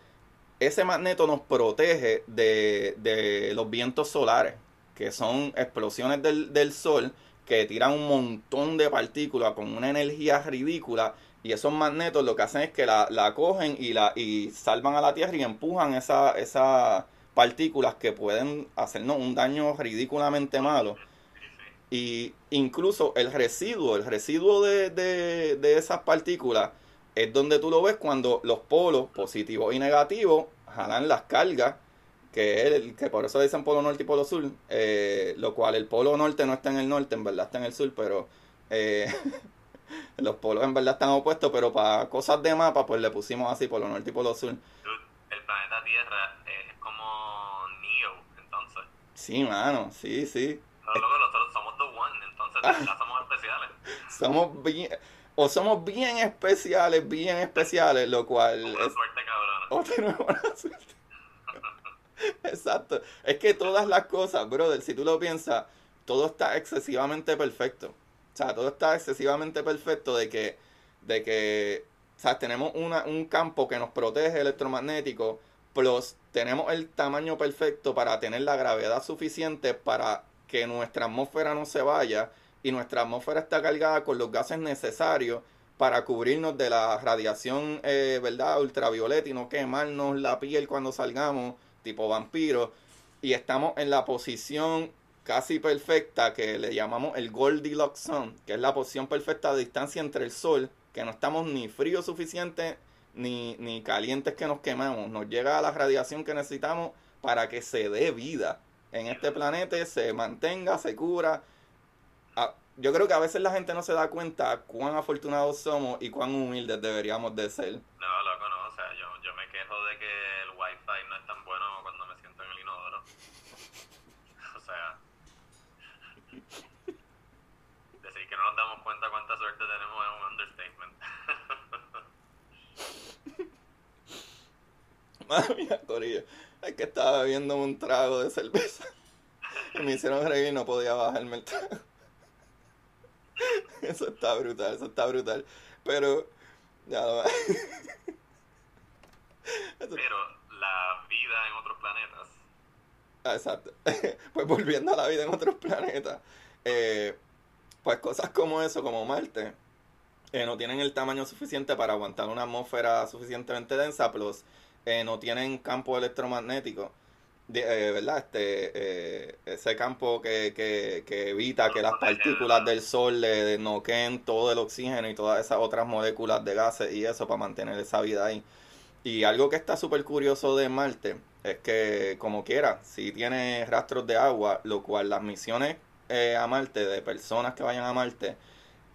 Ese magneto nos protege de, de los vientos solares, que son explosiones del, del sol que tiran un montón de partículas con una energía ridícula y esos magnetos lo que hacen es que la, la cogen y la y salvan a la Tierra y empujan esa, esa, partículas que pueden hacernos un daño ridículamente malo. Y incluso el residuo, el residuo de, de, esas partículas es donde tú lo ves cuando los polos positivos y negativos jalan las cargas, que, el, que por eso dicen polo norte y polo sur, eh, lo cual el polo norte no está en el norte, en verdad está en el sur, pero eh, los polos en verdad están opuestos, pero para cosas de mapa pues le pusimos así polo norte y polo sur. El planeta Tierra Sí, mano, sí, sí. nosotros somos the one, entonces ya somos especiales. somos bien, o somos bien especiales, bien especiales, lo cual... Una suerte, cabrón. O tenemos buena suerte. Exacto. Es que todas las cosas, brother, si tú lo piensas, todo está excesivamente perfecto. O sea, todo está excesivamente perfecto de que, de que, o sea, tenemos una, un campo que nos protege electromagnético, plus tenemos el tamaño perfecto para tener la gravedad suficiente para que nuestra atmósfera no se vaya y nuestra atmósfera está cargada con los gases necesarios para cubrirnos de la radiación, eh, ¿verdad? Ultravioleta y no quemarnos la piel cuando salgamos, tipo vampiro. Y estamos en la posición casi perfecta que le llamamos el Goldilocks Zone, que es la posición perfecta de distancia entre el Sol, que no estamos ni frío suficiente ni, ni calientes que nos quemamos. Nos llega la radiación que necesitamos para que se dé vida en este planeta, se mantenga, se cura. Yo creo que a veces la gente no se da cuenta cuán afortunados somos y cuán humildes deberíamos de ser loco, no. O sea, yo, yo me quejo de que el wifi no es tan bueno cuando me siento en el inodoro. o sea... Decir que no nos damos cuenta cuánta suerte tenemos es un understatement. Madre mía, Corillo. Es que estaba bebiendo un trago de cerveza. Y me hicieron reír y no podía bajarme el trago. Eso está brutal, eso está brutal. Pero, ya lo Pero la vida en otros planetas. Ah, exacto. Pues volviendo a la vida en otros planetas. Eh, pues cosas como eso, como Marte, eh, no tienen el tamaño suficiente para aguantar una atmósfera suficientemente densa, plus eh, no tienen campo electromagnético. De, ¿verdad? Este, ese campo que, que, que evita que las partículas del sol le noqueen todo el oxígeno y todas esas otras moléculas de gases y eso para mantener esa vida ahí. Y algo que está súper curioso de Marte es que, como quiera, si tiene rastros de agua, lo cual las misiones eh, a Marte, de personas que vayan a Marte,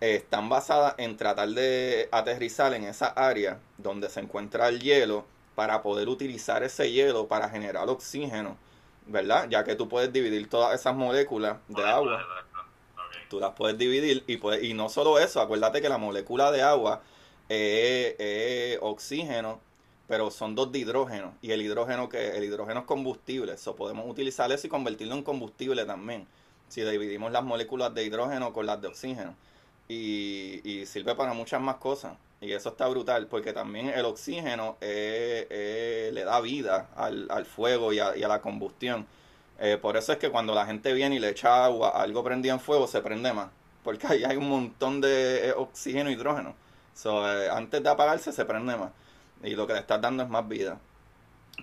eh, están basadas en tratar de aterrizar en esa área donde se encuentra el hielo para poder utilizar ese hielo para generar oxígeno, ¿verdad? Ya que tú puedes dividir todas esas moléculas de agua. Tú las puedes dividir y, puedes, y no solo eso, acuérdate que la molécula de agua es, oxígeno, pero son dos de hidrógeno y el hidrógeno que el hidrógeno es combustible, eso podemos utilizar eso y convertirlo en combustible también. Si dividimos las moléculas de hidrógeno con las de oxígeno y, y sirve para muchas más cosas. Y eso está brutal, porque también el oxígeno eh, eh, le da vida al, al fuego y a, la combustión. Eh, por eso es que cuando la gente viene y le echa agua, algo prendido en fuego, se prende más. Porque ahí hay un montón de oxígeno y hidrógeno. So, antes de apagarse, se prende más. Y lo que le estás dando es más vida.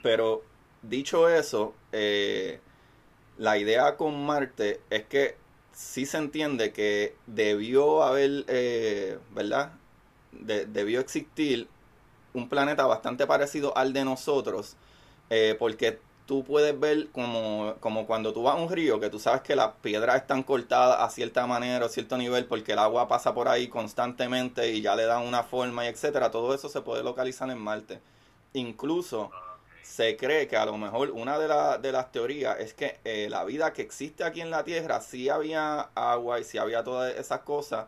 Pero, dicho eso, la idea con Marte es que sí se entiende que debió haber, ¿verdad? Debió existir un planeta bastante parecido al de nosotros, eh, porque tú puedes ver como, como cuando tú vas a un río, que tú sabes que las piedras están cortadas a cierta manera, a cierto nivel, porque el agua pasa por ahí constantemente y ya le dan una forma y etcétera. Todo eso se puede localizar en Marte. Incluso se cree que a lo mejor una de, de las teorías es que eh, la vida que existe aquí en la Tierra, sí había agua y sí había todas esas cosas,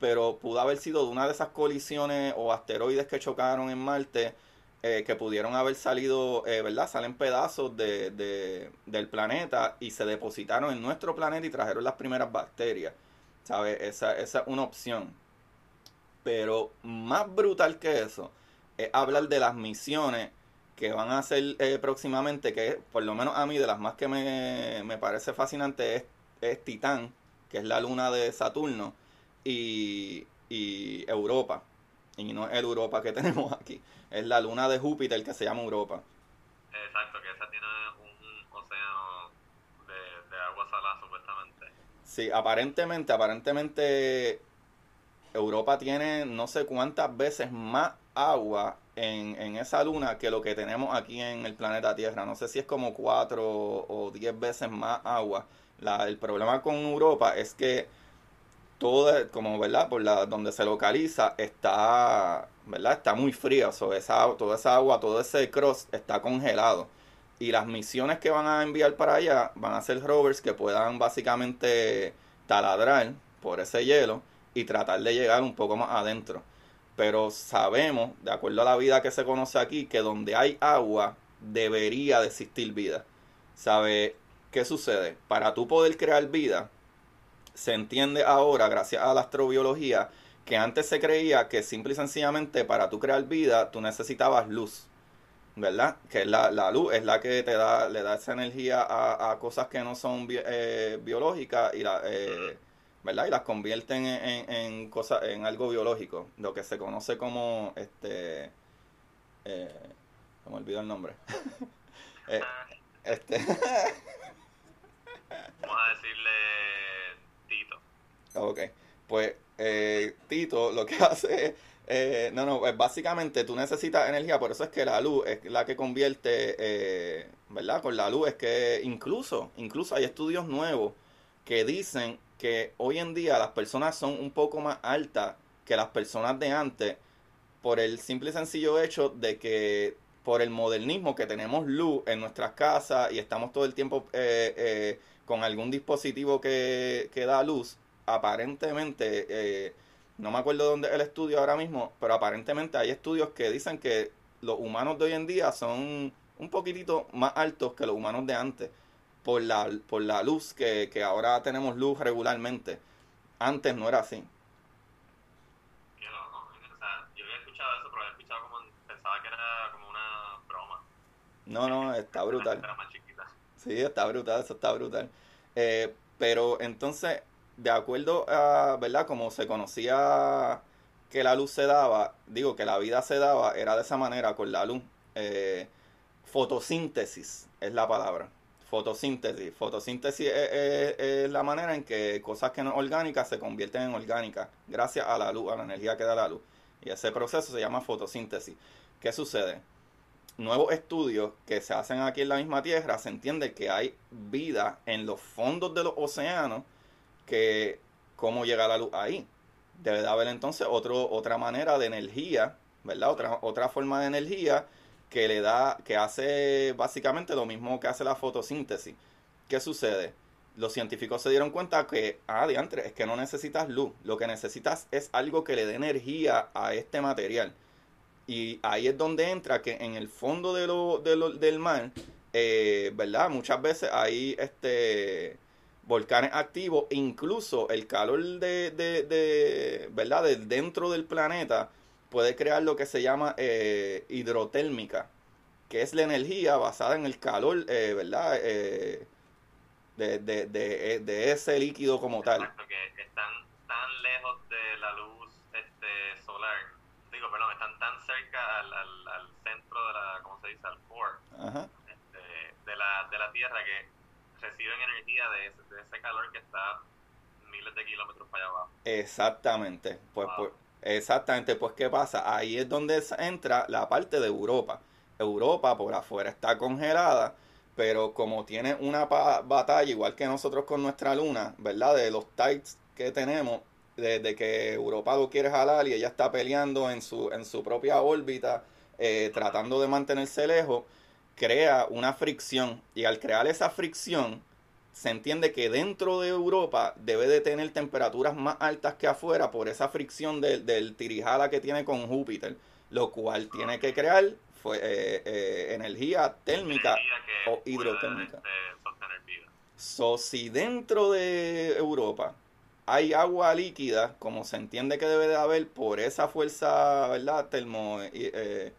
pero pudo haber sido de una de esas colisiones o asteroides que chocaron en Marte, eh, que pudieron haber salido, eh, ¿verdad? Salen pedazos de, de, del planeta y se depositaron en nuestro planeta y trajeron las primeras bacterias. ¿Sabes? Esa, esa es una opción. Pero más brutal que eso es hablar de las misiones que van a hacer eh, próximamente, que por lo menos a mí de las más que me, me parece fascinante es Titán, que es la luna de Saturno y, y Europa. Y no es el Europa que tenemos aquí, es la luna de Júpiter que se llama Europa. Exacto, que esa tiene un océano de, de agua salada supuestamente. Sí, aparentemente, aparentemente Europa tiene no sé cuántas veces más agua en, en, esa luna que lo que tenemos aquí en el planeta Tierra. No sé si es como cuatro o diez veces más agua. La, el problema con Europa es que todo, como verdad, por la donde se localiza, está, ¿verdad? Está muy fría, esa, toda esa agua, todo ese cross está congelado. Y las misiones que van a enviar para allá van a ser rovers que puedan básicamente taladrar por ese hielo y tratar de llegar un poco más adentro. Pero sabemos, de acuerdo a la vida que se conoce aquí, que donde hay agua debería de existir vida. ¿Sabe qué sucede? Para tú poder crear vida, se entiende ahora, gracias a la astrobiología, que antes se creía que simple y sencillamente para tú crear vida, tú necesitabas luz. ¿Verdad? Que la, la luz es la que te da, le da esa energía a, cosas que no son eh, biológicas y la, eh, ¿verdad? Y las convierten en, en, cosas, en algo biológico, lo que se conoce como este eh, me olvidó el nombre. eh, este Vamos a decir decirle. Ok, pues eh, Tito lo que hace eh, no, no, pues básicamente tú necesitas energía, por eso es que la luz es la que convierte, eh, ¿verdad? Con la luz es que incluso, incluso hay estudios nuevos que dicen que hoy en día las personas son un poco más altas que las personas de antes por el simple y sencillo hecho de que por el modernismo que tenemos luz en nuestras casas y estamos todo el tiempo eh, eh, con algún dispositivo que, que da luz, aparentemente, eh, no me acuerdo dónde es el estudio ahora mismo, pero aparentemente hay estudios que dicen que los humanos de hoy en día son un poquitito más altos que los humanos de antes por la, por la luz que, que ahora tenemos luz regularmente. Antes no era así. Qué loco. O sea, yo había escuchado eso, pero había escuchado como, pensaba que era como una broma. No, no, está brutal. Sí, está brutal, eso está brutal. Eh, pero entonces, de acuerdo a, ¿verdad? Como se conocía que la luz se daba, digo que la vida se daba, era de esa manera, con la luz. Eh, fotosíntesis es la palabra. Fotosíntesis. Fotosíntesis es, es- la manera en que cosas que no orgánicas se convierten en orgánicas, gracias a la luz, a la energía que da la luz. Y ese proceso se llama fotosíntesis. ¿Qué sucede? nuevos estudios que se hacen aquí en la misma Tierra, se entiende que hay vida en los fondos de los océanos, que cómo llega la luz ahí. Debe de haber entonces otro, otra manera de energía, ¿verdad? Otra, otra forma de energía que le da, que hace básicamente lo mismo que hace la fotosíntesis. ¿Qué sucede? Los científicos se dieron cuenta que, ah, diantre, es que no necesitas luz. Lo que necesitas es algo que le dé energía a este material. Y ahí es donde entra que en el fondo de lo, de lo- del mar, eh, ¿verdad? Muchas veces hay este volcanes activos, incluso el calor de, de, de ¿verdad? De dentro del planeta puede crear lo que se llama eh, hidrotérmica, que es la energía basada en el calor, eh, ¿verdad? Eh, de, de, de, de ese líquido como tal. Exacto, que están tan lejos de la luz este, solar. Digo, perdón, están tan cerca al, al, al centro de la, ¿cómo se dice? Al core Ajá. este, de, la, de la Tierra que reciben energía de ese, de ese calor que está miles de kilómetros para allá abajo. Exactamente. Pues, pues, exactamente, pues ¿qué pasa? Ahí es donde entra la parte de Europa. Europa por afuera está congelada, pero como tiene una batalla igual que nosotros con nuestra luna, ¿verdad? De los tides que tenemos, desde que Europa lo quiere jalar y ella está peleando en su, en su propia órbita, eh, tratando de mantenerse lejos, crea una fricción. Y al crear esa fricción, se entiende que dentro de Europa debe de tener temperaturas más altas que afuera por esa fricción del, del tirijala que tiene con Júpiter, lo cual tiene que crear fue, eh, eh, energía térmica. Energía o hidrotérmica. este, sostener vida. So, si dentro de Europa hay agua líquida, como se entiende que debe de haber por esa fuerza, ¿verdad? Termo, eh,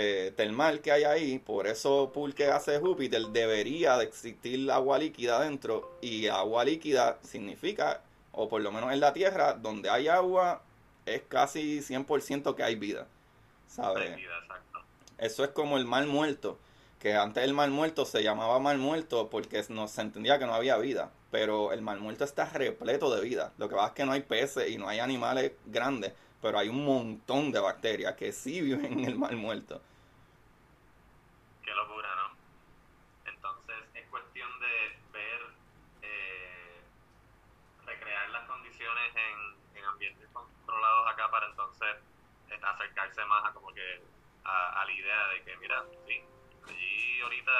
eh, termal que hay ahí, por eso pool que hace Júpiter, debería de existir agua líquida dentro. Y agua líquida significa, o por lo menos en la Tierra, donde hay agua, es casi 100% que hay vida. Hay ¿Sabes? Eso es como el mar muerto, que antes el mar muerto se llamaba mar muerto porque no se entendía que no había vida, pero el mar muerto está repleto de vida. Lo que pasa es que no hay peces y no hay animales grandes, pero hay un montón de bacterias que sí viven en el mar muerto. Qué locura, ¿no? Entonces es cuestión de ver, eh, recrear las condiciones en, en ambientes controlados acá para entonces acercarse más a como que a, a la idea de que, mira, sí, allí ahorita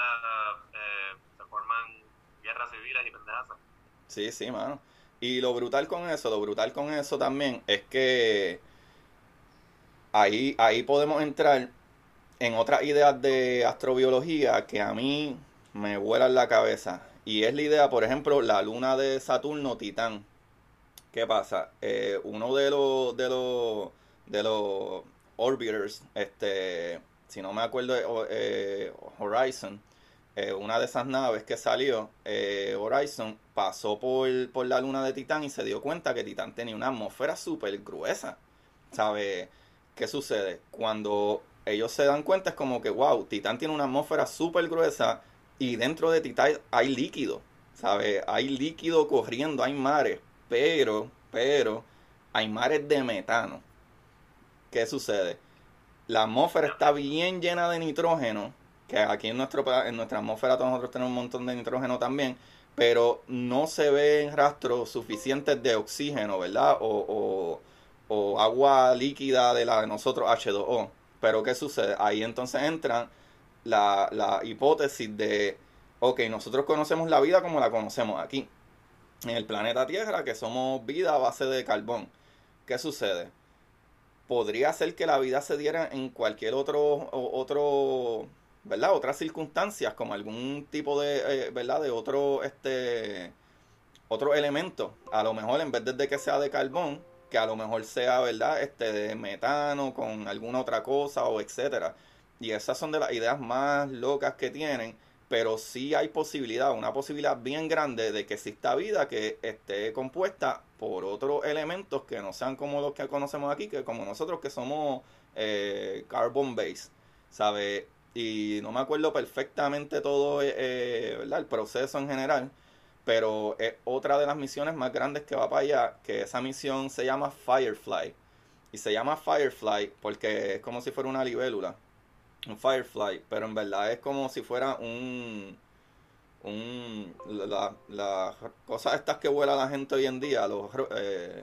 eh, se forman guerras civiles y pendejas. Sí, sí, mano. Y lo brutal con eso, lo brutal con eso también es que ahí, ahí podemos entrar en otras ideas de astrobiología que a mí me vuelan la cabeza. Y es la idea, por ejemplo, la luna de Saturno, Titán. ¿Qué pasa? Eh, uno de los de los de los orbiters, este, si no me acuerdo, eh, Horizon, eh, una de esas naves que salió, Horizon, pasó por, por la luna de Titán y se dio cuenta que Titán tenía una atmósfera súper gruesa. ¿Sabe? ¿Qué sucede? Cuando ellos se dan cuenta es como que, wow, Titán tiene una atmósfera súper gruesa y dentro de Titán hay líquido. ¿Sabes? Hay líquido corriendo, hay mares, pero, pero, hay mares de metano. ¿Qué sucede? La atmósfera está bien llena de nitrógeno, que aquí en, nuestro, en nuestra atmósfera nosotros tenemos un montón de nitrógeno también, pero no se ven rastros suficientes de oxígeno, ¿verdad? O, o, agua líquida de la de nosotros, H2O. Pero ¿qué sucede? Ahí entonces entra la, la hipótesis de, ok, nosotros conocemos la vida como la conocemos aquí, en el planeta Tierra, que somos vida a base de carbón. ¿Qué sucede? Podría ser que la vida se diera en cualquier otro, otro ¿verdad? Otras circunstancias, como algún tipo de, eh, ¿verdad? De otro, este, otro elemento. A lo mejor en vez de que sea de carbón, que a lo mejor sea, ¿verdad? Este, de metano con alguna otra cosa o etcétera. Y esas son de las ideas más locas que tienen, pero sí hay posibilidad, una posibilidad bien grande de que exista vida que esté compuesta por otros elementos que no sean como los que conocemos aquí, que como nosotros que somos eh, carbon base, ¿sabe? y no me acuerdo perfectamente todo eh, eh, ¿verdad? el proceso en general, pero es otra de las misiones más grandes que va para allá, que esa misión se llama Firefly. Y se llama Firefly porque es como si fuera una libélula, un Firefly, pero en verdad es como si fuera un... un las la cosas estas que vuela la gente hoy en día, los, eh,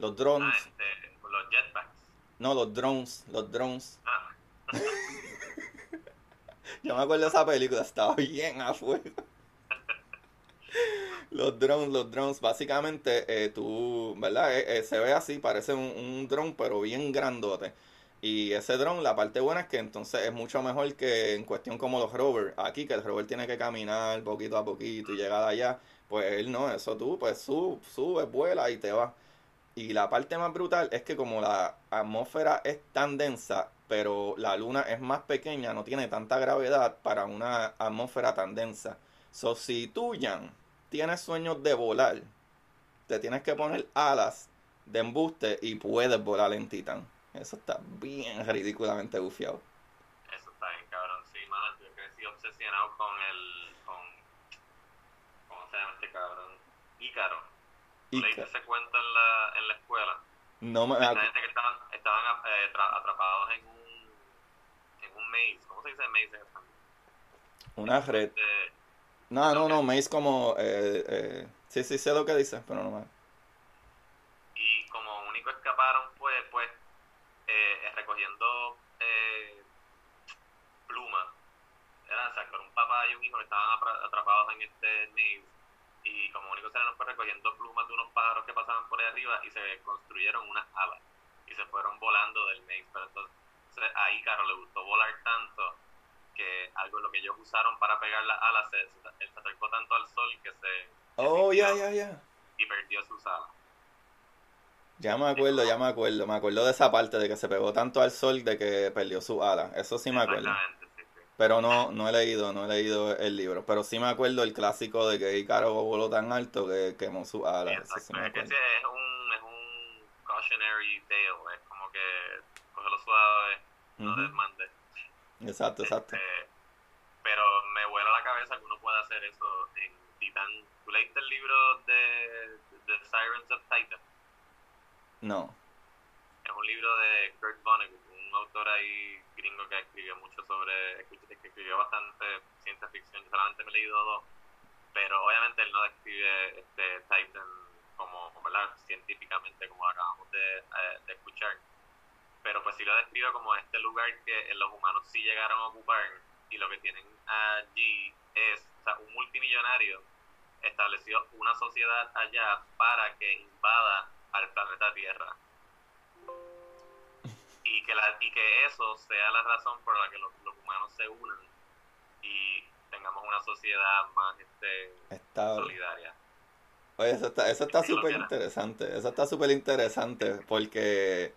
los drones. Ah, este, los jetpacks. No, los drones, los drones. Ah. Yo me acuerdo de esa película, estaba bien a fuego. Los drones, los drones, básicamente eh, tú, ¿verdad? Eh, eh, se ve así, parece un, un drone, pero bien grandote. Y ese drone, la parte buena es que entonces es mucho mejor que en cuestión como los rovers. Aquí, que el rover tiene que caminar poquito a poquito y llegar allá. Pues él no, eso tú, pues subes, sube, vuela y te va. Y la parte más brutal es que como la atmósfera es tan densa, pero la luna es más pequeña, no tiene tanta gravedad para una atmósfera tan densa. Jan, tienes sueños de volar, te tienes que poner alas de embuste y puedes volar en Titan. Eso está bien ridículamente bufiado. Eso está bien, cabrón. Sí, mano, yo crecí obsesionado con el. Con, ¿Cómo se llama este cabrón? Ícaro. ¿Leíste ese cuento en la, en la escuela? No me. La gente que estaban, estaban eh, atrapados en maze. ¿Cómo se dice maze Una red. No, no, no, maze como... Eh, eh, sí, sí, sé lo que dices, pero no más. Y como único escaparon, pues, pues eh, recogiendo eh, plumas. Era, o sea, con un papá y un hijo estaban atrapados en este maze. Y como único se fue recogiendo plumas de unos pájaros que pasaban por ahí arriba y se construyeron unas alas. Y se fueron volando del maze. Pero entonces ahí, claro, le gustó volar tanto que algo lo que ellos usaron para pegar las alas se, se, acercó tanto al sol que se... Oh, ya, ya, ya. Y perdió sus alas. Ya me acuerdo, ya me acuerdo. Me acuerdo de esa parte de que se pegó tanto al sol de que perdió su ala. Eso sí me acuerdo. Sí, sí. Pero no, no he leído, no he leído el libro. Pero sí me acuerdo el clásico de que Icaro voló tan alto que quemó su ala. Eso sí me es, un, es un cautionary tale. Es como que cógelo suave, no desmande. Exacto, exacto. Este, pero me vuela la cabeza que uno pueda hacer eso en Titan. ¿Tú leíste el libro de The Sirens of Titan? No. Es un libro de Kurt Vonnegut, un autor ahí gringo que escribió mucho sobre, que escribió bastante ciencia ficción. Yo solamente me he leído dos, pero obviamente él no describe este Titan como, ¿verdad? científicamente como acabamos de, eh, de escuchar pero pues sí lo describe como este lugar que los humanos sí llegaron a ocupar y lo que tienen allí es o sea, un multimillonario estableció una sociedad allá para que invada al planeta Tierra. Y que la, y que eso sea la razón por la que los, humanos se unan y tengamos una sociedad más este, solidaria. Oye, eso está eso está súper interesante, eso está súper interesante porque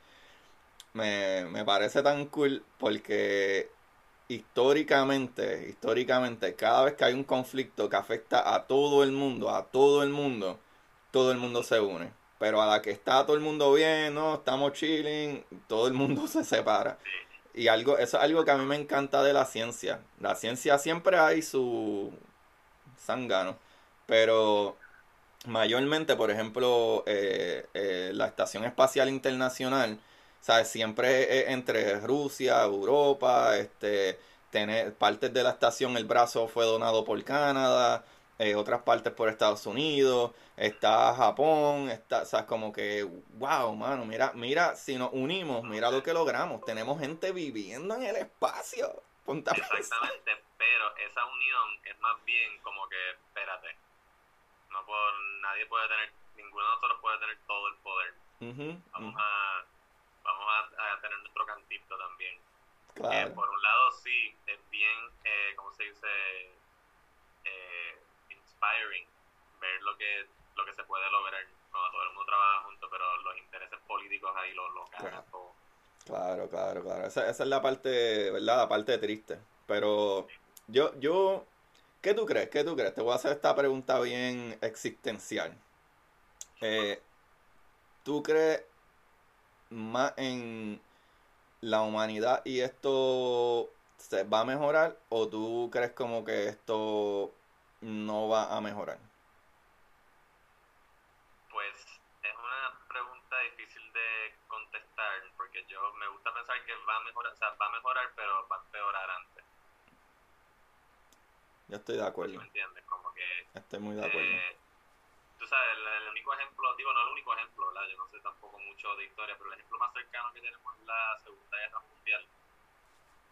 me, me parece tan cool porque históricamente, históricamente, cada vez que hay un conflicto que afecta a todo el mundo, a todo el mundo, todo el mundo se une. Pero a la que está todo el mundo bien, ¿no? Estamos chilling, todo el mundo se separa. Y algo, eso es algo que a mí me encanta de la ciencia. La ciencia siempre hay su sangano. pero mayormente, por ejemplo, eh, eh, la Estación Espacial Internacional, ¿sabes? Siempre entre Rusia, Europa, este, tener partes de la estación, el brazo fue donado por Canadá, eh, otras partes por Estados Unidos, está Japón, está, o como que, wow, mano, mira, mira, si nos unimos, mira lo que logramos, tenemos gente viviendo en el espacio. Exactamente, pero esa unión es más bien como que, espérate, no puedo, nadie puede tener, ninguno de nosotros puede tener todo el poder. vamos a vamos a, tener nuestro cantito también. Claro. por un lado sí, es bien, eh, ¿cómo se dice? Eh, inspiring ver lo que lo que se puede lograr cuando todo el mundo trabaja junto, pero los intereses políticos ahí los, los claro. Claro, claro, claro. Esa, esa es la parte, ¿verdad? La parte triste. Pero yo, yo, ¿qué tú crees? ¿Qué tú crees? Te voy a hacer esta pregunta bien existencial. Eh, ¿Tú crees más en la humanidad y esto se va a mejorar o tú crees como que esto no va a mejorar? Pues es una pregunta difícil de contestar porque yo me gusta pensar que va a mejorar, o sea, va a mejorar pero va a empeorar antes. Yo estoy de acuerdo. ¿Me entiendes? Como que... Estoy muy de acuerdo. Eh, tú sabes, el, único ejemplo, digo, no el único ejemplo, ¿verdad? Yo no sé tampoco mucho de historia, pero el ejemplo más cercano que tenemos es la Segunda Guerra Mundial.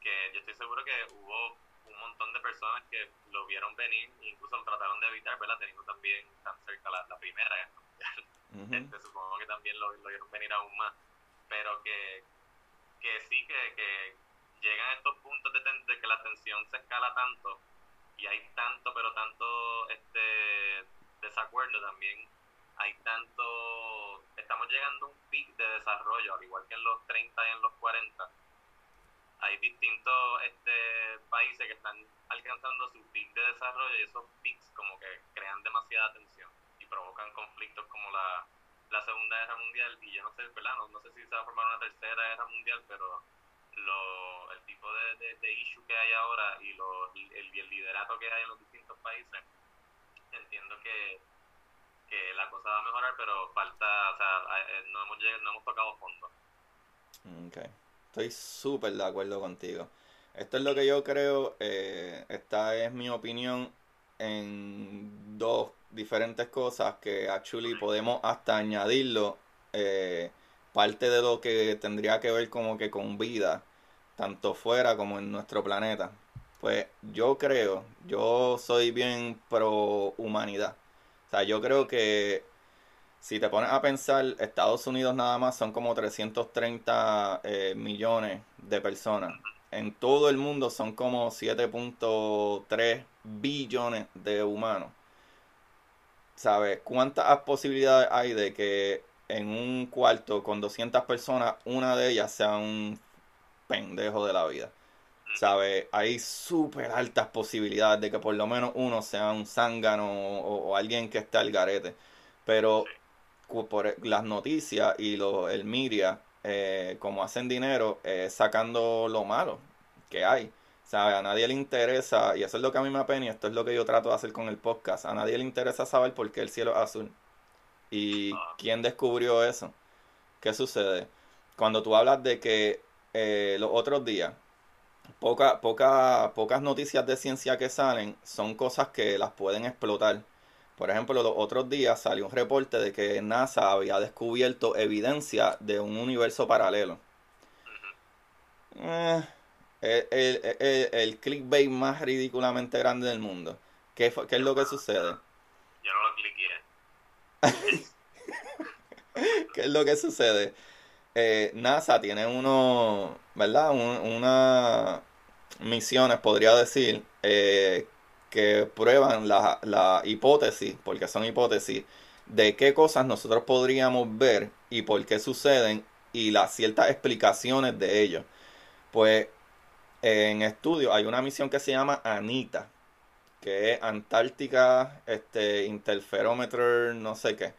Que yo estoy seguro que hubo un montón de personas que lo vieron venir e incluso lo trataron de evitar, ¿verdad? Teniendo también tan cerca la, la Primera Guerra Mundial. Este, supongo que también lo, lo, vieron venir aún más. Pero que, que sí, que, que llegan a estos puntos de, de que la tensión se escala tanto y hay tanto, pero tanto este desacuerdo también hay tanto, estamos llegando a un pic de desarrollo, al igual que en los 30 y en los 40. Hay distintos este, países que están alcanzando su pic de desarrollo y esos pics como que crean demasiada tensión y provocan conflictos como la, la Segunda Guerra Mundial y yo no sé, ¿verdad? No, sé si se va a formar una Tercera Guerra Mundial, pero lo, el tipo de, issue que hay ahora y lo, el, el liderato que hay en los distintos países entiendo que, que la cosa va a mejorar, pero falta, o sea, eh, no hemos, no hemos tocado fondo. Ok, estoy súper de acuerdo contigo. Esto es lo que yo creo, eh, esta es mi opinión en dos diferentes cosas que actually podemos hasta añadirlo, eh, parte de lo que tendría que ver como que con vida, tanto fuera como en nuestro planeta. Pues yo creo, yo soy bien pro humanidad. O sea, yo creo que si te pones a pensar, Estados Unidos nada más son como 330 eh, millones de personas. En todo el mundo son como 7.3 billones de humanos. ¿Sabes? ¿Cuántas posibilidades hay de que en un cuarto con 200 personas, una de ellas sea un pendejo de la vida? ¿Sabes? Hay súper altas posibilidades de que por lo menos uno sea un zángano o, alguien que esté al garete. Pero por las noticias y lo, el media, eh, como hacen dinero, eh, sacando lo malo que hay. ¿Sabes? A nadie le interesa, y eso es lo que a mí me apena, y esto es lo que yo trato de hacer con el podcast. A nadie le interesa saber por qué el cielo es azul. ¿Y ah. quién descubrió eso? ¿Qué sucede? Cuando tú hablas de que eh, los otros días poca, poca, pocas noticias de ciencia que salen son cosas que las pueden explotar. Por ejemplo, los otros días salió un reporte de que NASA había descubierto evidencia de un universo paralelo. Eh, el, el, el, clickbait más ridículamente grande del mundo. ¿Qué, qué es lo que sucede? Yo no lo cliqué. ¿Qué es lo que sucede? Eh, NASA tiene uno, ¿verdad? una misiones, podría decir, eh, que prueban la, la hipótesis, porque son hipótesis, de qué cosas nosotros podríamos ver y por qué suceden y las ciertas explicaciones de ello. Pues en estudio hay una misión que se llama ANITA, que es Antártica este, Interferometer, no sé qué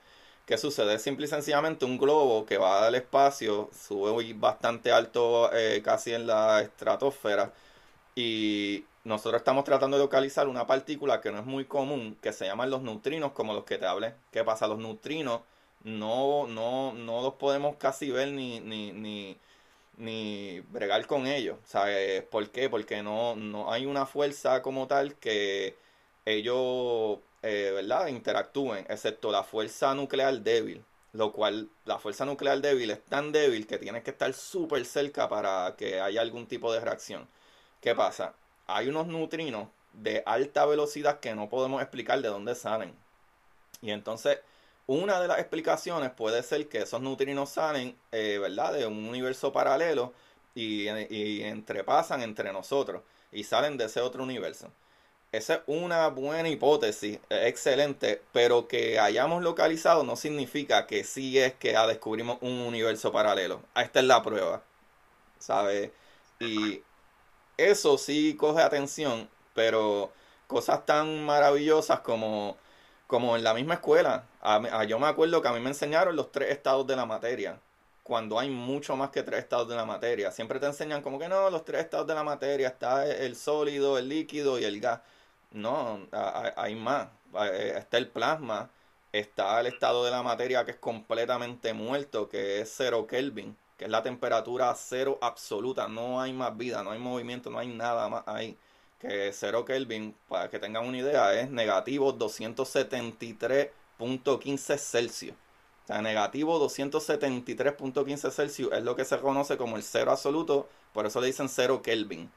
¿Qué sucede? simple y sencillamente un globo que va al espacio, sube bastante alto, eh, casi en la estratosfera, y nosotros estamos tratando de localizar una partícula que no es muy común, que se llaman los neutrinos, como los que te hablé. ¿Qué pasa? Los neutrinos no, no, no los podemos casi ver ni, ni, ni, ni bregar con ellos. ¿Sabes por qué? Porque no, no hay una fuerza como tal que ellos, eh, interactúen, excepto la fuerza nuclear débil. Lo cual, la fuerza nuclear débil es tan débil que tienes que estar súper cerca para que haya algún tipo de reacción. ¿Qué pasa? Hay unos neutrinos de alta velocidad que no podemos explicar de dónde salen. Y entonces, una de las explicaciones puede ser que esos neutrinos salen, eh, ¿verdad?, de un universo paralelo y, y entrepasan entre nosotros y salen de ese otro universo. Esa es una buena hipótesis, excelente, pero que hayamos localizado no significa que sí es que ah, descubrimos un universo paralelo. Esta es la prueba, ¿sabes? Y eso sí coge atención, pero cosas tan maravillosas como, como en la misma escuela. yo me acuerdo que a mí me enseñaron los tres estados de la materia cuando hay mucho más que tres estados de la materia. Siempre te enseñan como que no, los tres estados de la materia, está el sólido, el líquido y el gas. No, hay más. Eh, está el plasma, está el estado de la materia que es completamente muerto, que es cero Kelvin, que es la temperatura cero absoluta. No hay más vida, no hay movimiento, no hay nada más ahí. Que cero Kelvin, para que tengan una idea, es negativo 273.15 Celsius. O sea, negativo 273.15 Celsius es lo que se conoce como el cero absoluto, por eso le dicen cero Kelvin.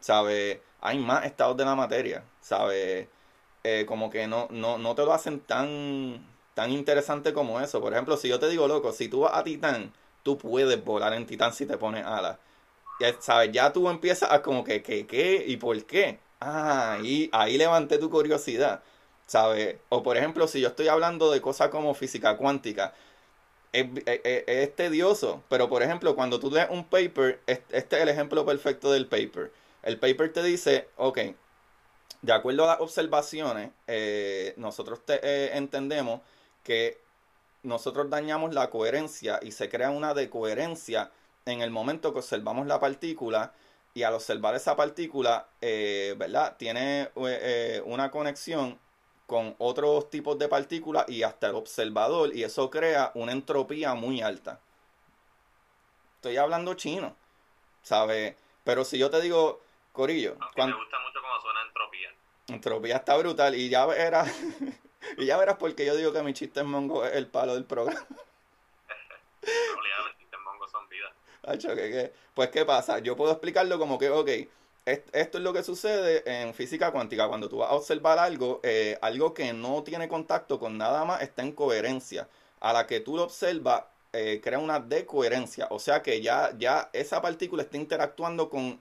¿Sabe? Hay más estados de la materia, ¿sabe? Eh, como que no, no, no te lo hacen tan, tan interesante como eso. Por ejemplo, si yo te digo, loco, si tú vas a Titán, tú puedes volar en Titán si te pones alas. ¿Sabes? Ya tú empiezas a como que, ¿qué, qué y por qué? Ah, ahí, ahí levanté tu curiosidad, ¿sabes? O por ejemplo, si yo estoy hablando de cosas como física cuántica, es, tedioso, pero por ejemplo, cuando tú lees un paper, este es el ejemplo perfecto del paper el paper te dice, ok, de acuerdo a las observaciones, eh, nosotros eh, entendemos que nosotros dañamos la coherencia y se crea una decoherencia en el momento que observamos la partícula y al observar esa partícula, eh, ¿verdad? Tiene una conexión con otros tipos de partículas y hasta el observador y eso crea una entropía muy alta. Estoy hablando chino, ¿sabes? Pero si yo te digo, Corillo. me gusta mucho cómo suena entropía. Entropía está brutal y ya verás, y ya verás porque yo digo que mi chiste en mongo es el palo del programa. Obligado, chistes mongo son vida. Pues, ¿qué pasa? Yo puedo explicarlo como que, ok, esto es lo que sucede en física cuántica. Cuando tú vas a observar algo, eh, algo que no tiene contacto con nada más está en coherencia. A la que tú lo observas, eh, crea una decoherencia, o sea que ya, ya esa partícula está interactuando con,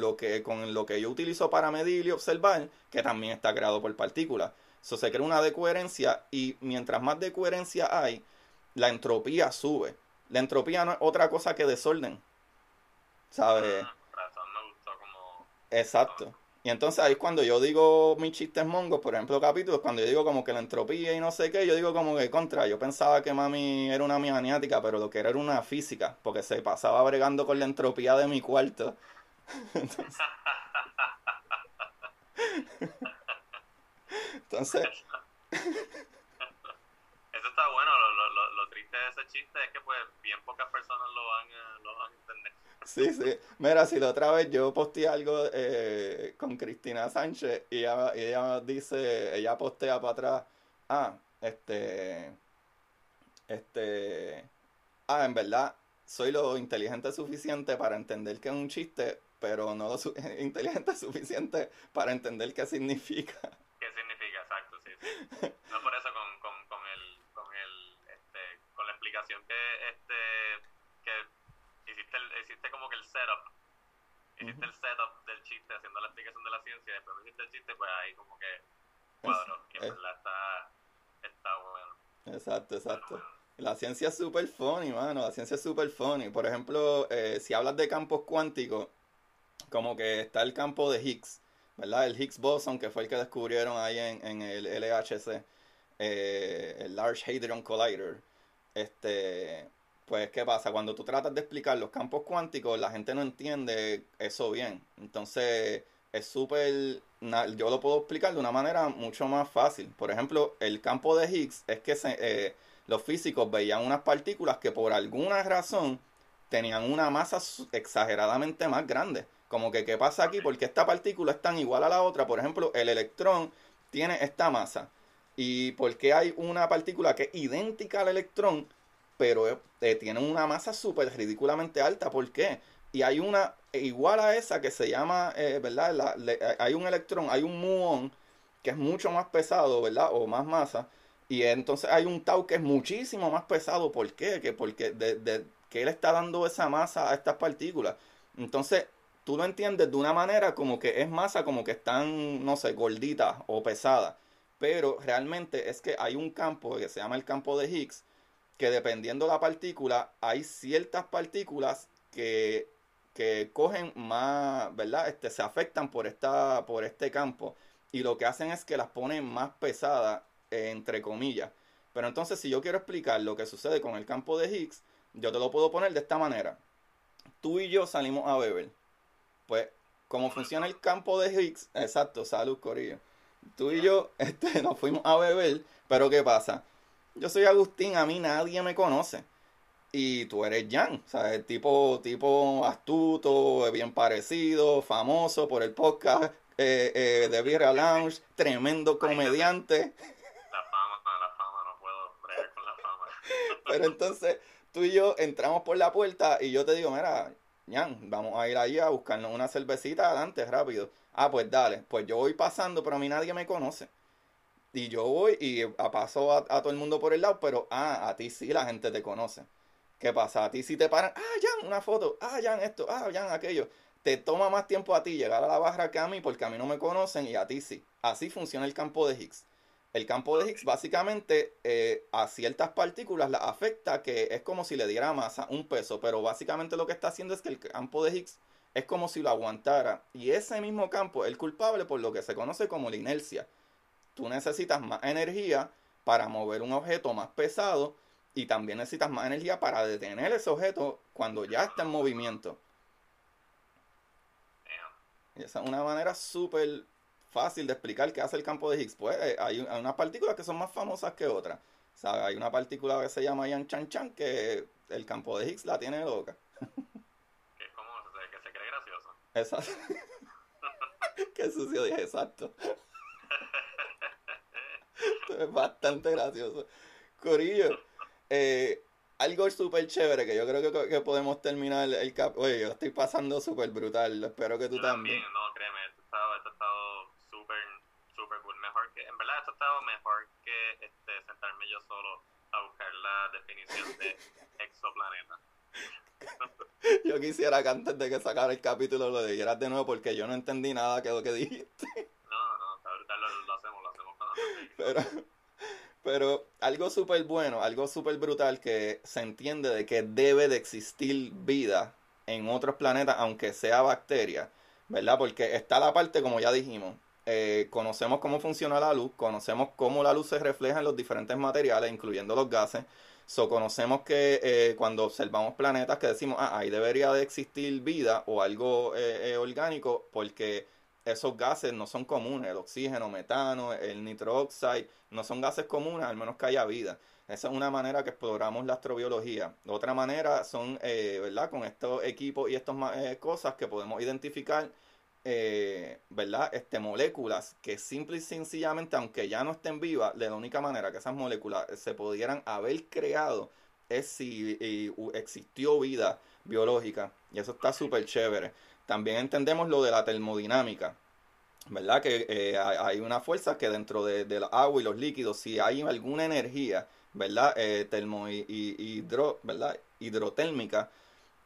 lo que, con lo que yo utilizo para medir y observar, que también está creado por partículas. Eso se crea una decoherencia y mientras más decoherencia hay, la entropía sube. La entropía no es otra cosa que desorden. ¿Sabes? Ah, Exacto. Y entonces ahí es cuando yo digo mis chistes mongos, por ejemplo, capítulos, cuando yo digo como que la entropía y no sé qué, yo digo como que contra, yo pensaba que mami era una maniática, pero lo que era era una física, porque se pasaba bregando con la entropía de mi cuarto. entonces... Eso está bueno, lo, lo, de ese chiste es que pues bien pocas personas lo van, a, lo van a entender. Sí, sí. Mira, si la otra vez yo posteé algo eh, con Cristina Sánchez y ella, ella dice, ella postea para atrás, ah, este, este, ah, en verdad, soy lo inteligente suficiente para entender que es un chiste, pero no lo su inteligente suficiente para entender qué significa. ¿Qué significa? Exacto, sí, sí. No por eso con, con, con el, con el, este, explicación que, este, que hiciste, el, hiciste como que el setup. Hiciste el setup del chiste haciendo la explicación de la ciencia y después hiciste el chiste, pues ahí como que cuadro. que en verdad está, está bueno. Exacto, exacto. La ciencia es súper funny, mano. La ciencia es súper funny. Por ejemplo, eh, si hablas de campos cuánticos, como que está el campo de Higgs, ¿verdad? El Higgs boson, que fue el que descubrieron ahí en, en el LHC, eh, el Large Hadron Collider. Este, pues, ¿qué pasa? Cuando tú tratas de explicar los campos cuánticos, la gente no entiende eso bien. Entonces, es súper, yo lo puedo explicar de una manera mucho más fácil. Por ejemplo, el campo de Higgs es que eh, los físicos veían unas partículas que por alguna razón tenían una masa exageradamente más grande. Como que, ¿qué pasa aquí? Porque esta partícula es tan igual a la otra. Por ejemplo, el electrón tiene esta masa. ¿Y por qué hay una partícula que es idéntica al electrón, pero eh, tiene una masa súper ridículamente alta? ¿Por qué? Y hay una igual a esa que se llama, eh, ¿verdad? hay un electrón, hay un muón que es mucho más pesado, ¿verdad? O más masa. Y entonces hay un tau que es muchísimo más pesado. ¿Por qué? Que porque de, que él está dando esa masa a estas partículas. Entonces, tú lo entiendes de una manera como que es masa, como que están, no sé, gorditas o pesadas. Pero realmente es que hay un campo que se llama el campo de Higgs, que dependiendo de la partícula, hay ciertas partículas que que cogen más, ¿verdad? Este, se afectan por, esta, por este campo y lo que hacen es que las ponen más pesadas, entre comillas. Pero entonces si yo quiero explicar lo que sucede con el campo de Higgs, yo te lo puedo poner de esta manera. Tú y yo salimos a beber. Pues, como funciona el campo de Higgs, exacto, salud, Corillo. Tú y yo este, nos fuimos a beber, pero ¿qué pasa? Yo soy Agustín, a mí nadie me conoce y tú eres Jan, ¿sabes? Tipo, tipo astuto, bien parecido, famoso por el podcast eh, eh, de Birra Lounge, tremendo comediante. La fama, la fama, no puedo bregar con la fama. Pero entonces tú y yo entramos por la puerta y yo te digo, mira, Jan, vamos a ir ahí a buscarnos una cervecita adelante, rápido. Ah, pues dale, pues yo voy pasando, pero a mí nadie me conoce. Y yo voy y paso a, todo el mundo por el lado, pero ah, a ti sí la gente te conoce. ¿Qué pasa? A ti si te paran, ah, Jan, una foto, ah, Jan, esto, ah, Jan, aquello. Te toma más tiempo a ti llegar a la barra que a mí porque a mí no me conocen y a ti sí. Así funciona el campo de Higgs. El campo de Higgs básicamente eh, a ciertas partículas las afecta que es como si le diera masa, un peso, pero básicamente lo que está haciendo es que el campo de Higgs es como si lo aguantara. Y ese mismo campo es el culpable por lo que se conoce como la inercia. Tú necesitas más energía para mover un objeto más pesado y también necesitas más energía para detener ese objeto cuando ya está en movimiento. Y esa es una manera súper fácil de explicar qué hace el campo de Higgs. Pues eh, hay, unas partículas que son más famosas que otras. O sea, hay una partícula que se llama Yan Chan Chan que el campo de Higgs la tiene loca. Que es como que se cree gracioso. Exacto. qué sucio dije, exacto. es bastante gracioso. Corillo. Eh, algo súper chévere que yo creo que, podemos terminar el cap. Oye, yo estoy pasando súper brutal. Espero que tú también. No, créeme, esto ha estado súper, súper cool. Mejor que, en verdad, esto ha estado mejor que este, sentarme yo solo a buscar la definición de exoplaneta. yo quisiera que antes de que sacara el capítulo lo dijeras de nuevo porque yo no entendí nada que lo que dijiste. No, no, ahorita lo, lo hacemos, lo hacemos cuando Pero pero algo súper bueno, algo súper brutal que se entiende de que debe de existir vida en otros planetas, aunque sea bacteria, ¿verdad? Porque está la parte, como ya dijimos, eh, conocemos cómo funciona la luz, conocemos cómo la luz se refleja en los diferentes materiales, incluyendo los gases. So, conocemos que eh, cuando observamos planetas que decimos, ah, ahí debería de existir vida o algo eh, orgánico, porque esos gases no son comunes, el oxígeno, metano, el nitróxido, no son gases comunes, al menos que haya vida. Esa es una manera que exploramos la astrobiología. Otra manera son, eh, ¿verdad? Con estos equipos y estas eh, cosas que podemos identificar, eh, ¿verdad? Este, moléculas que simple y sencillamente, aunque ya no estén vivas, de la única manera que esas moléculas se pudieran haber creado es si existió vida biológica. Y eso está súper chévere. También entendemos lo de la termodinámica, ¿verdad? Que eh, hay una fuerza que dentro de, la agua y los líquidos, si hay alguna energía, ¿verdad? Eh, termo hidro, ¿verdad? Hidrotérmica,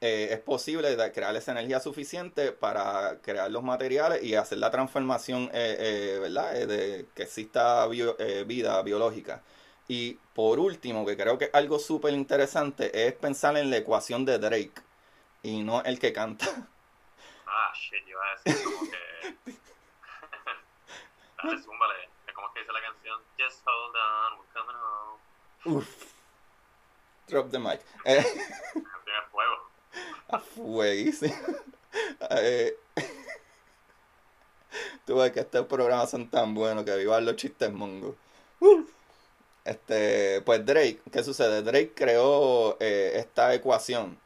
eh, es posible crear esa energía suficiente para crear los materiales y hacer la transformación, ¿verdad? de que exista vida biológica. Y por último, que creo que es algo súper interesante, es pensar en la ecuación de Drake y no el que canta. Ah, shit, yo iba a decir como que. Dale, zúmbale. ¿Cómo es que dice la canción? Just hold on, we're coming home. Uff. Drop the mic. Eh. Canción fuego. A fueguísimo. Eh. Tú ves que estos programas son tan buenos que vivan los chistes mongos. Este, pues Drake, ¿qué sucede? Drake creó eh, esta ecuación.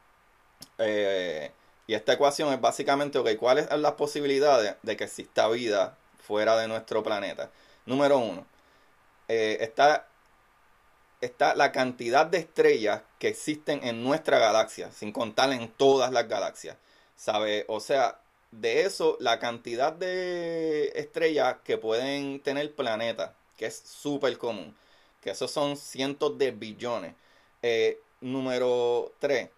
Eh, y esta ecuación es básicamente, ok, ¿cuáles son las posibilidades de que exista vida fuera de nuestro planeta? Número uno, eh, está la cantidad de estrellas que existen en nuestra galaxia, sin contar en todas las galaxias. ¿Sabe? O sea, de eso, la cantidad de estrellas que pueden tener planetas, que es súper común, que esos son cientos de billones. Eh, número 3.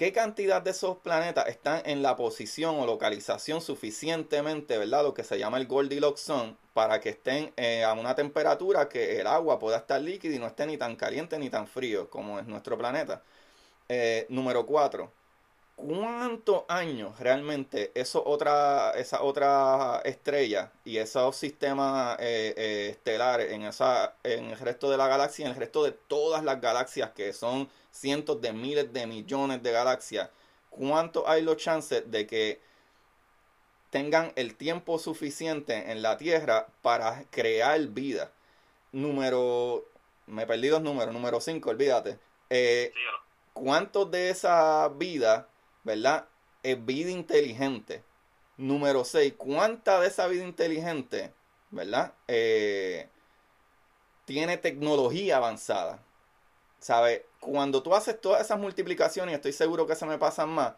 ¿Qué cantidad de esos planetas están en la posición o localización suficientemente, ¿verdad? Lo que se llama el Goldilocks zone, para que estén eh, a una temperatura que el agua pueda estar líquida y no esté ni tan caliente ni tan frío como es nuestro planeta. Eh, número 4 cuántos años realmente eso otra, esa otra estrella y esos sistemas eh, eh, estelares en, esa, en el resto de la galaxia, en el resto de todas las galaxias, que son cientos de miles de millones de galaxias, cuánto hay los chances de que tengan el tiempo suficiente en la Tierra para crear vida. Número, me perdí dos números, número 5, olvídate. Eh, ¿Cuántos de esa vida ¿verdad? Es vida inteligente. Número 6, ¿cuánta de esa vida inteligente, ¿verdad? Eh, tiene tecnología avanzada. ¿Sabe? Cuando tú haces todas esas multiplicaciones, estoy seguro que se me pasan más,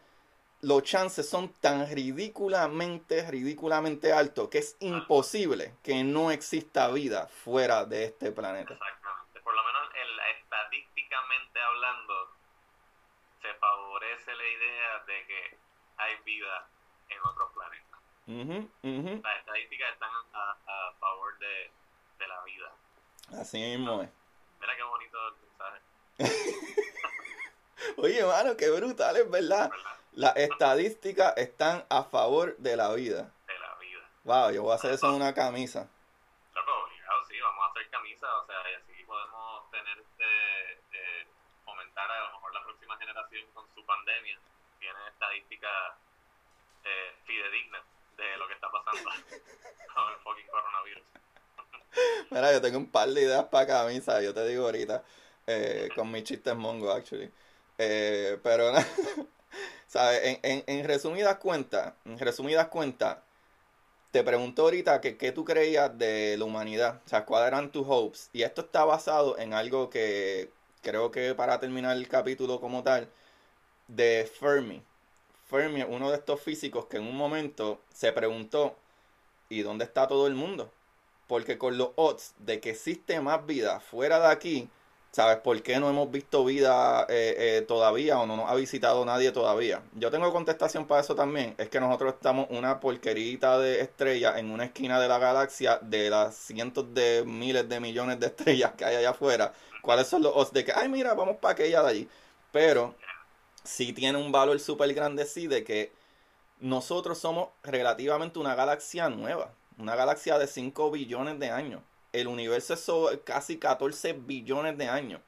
los chances son tan ridículamente, ridículamente altos que es imposible que no exista vida fuera de este planeta. Exactamente. Por lo menos estadísticamente hablando, favorece la idea de que hay vida en otros planetas. Las estadísticas están a, favor de, la vida. Así mismo es. Mira qué bonito el mensaje. Oye, mano, qué brutal, es verdad. Las estadísticas están a favor de la vida. De la vida. Wow, yo voy a hacer eso en una camisa. Loco, sí, vamos a hacer camisa, o sea, y así podemos tener este, eh, fomentar a lo mejor la próxima generación con su pandemia tiene estadísticas eh, fidedignas de lo que está pasando con el fucking coronavirus. Mira, yo tengo un par de ideas para camisa, yo te digo ahorita, eh, con mis chistes mongo, actually. Eh, pero, ¿sabes? En, en, en, resumidas cuentas, en resumidas cuentas, te pregunto ahorita que qué tú creías de la humanidad, o sea, cuáles eran tus hopes. Y esto está basado en algo que creo que para terminar el capítulo como tal, de Fermi. Fermi uno de estos físicos que en un momento se preguntó, ¿y dónde está todo el mundo? Porque con los odds de que existe más vida fuera de aquí, ¿sabes por qué no hemos visto vida eh, eh, todavía o no nos ha visitado nadie todavía? Yo tengo contestación para eso también. Es que nosotros estamos una porquerita de estrellas en una esquina de la galaxia de las cientos de miles de millones de estrellas que hay allá afuera cuáles son los de que, ay, mira, vamos para aquella de allí. Pero sí tiene un valor súper grande, sí, de que nosotros somos relativamente una galaxia nueva, una galaxia de 5 billones de años. El universo es casi 14 billones de años.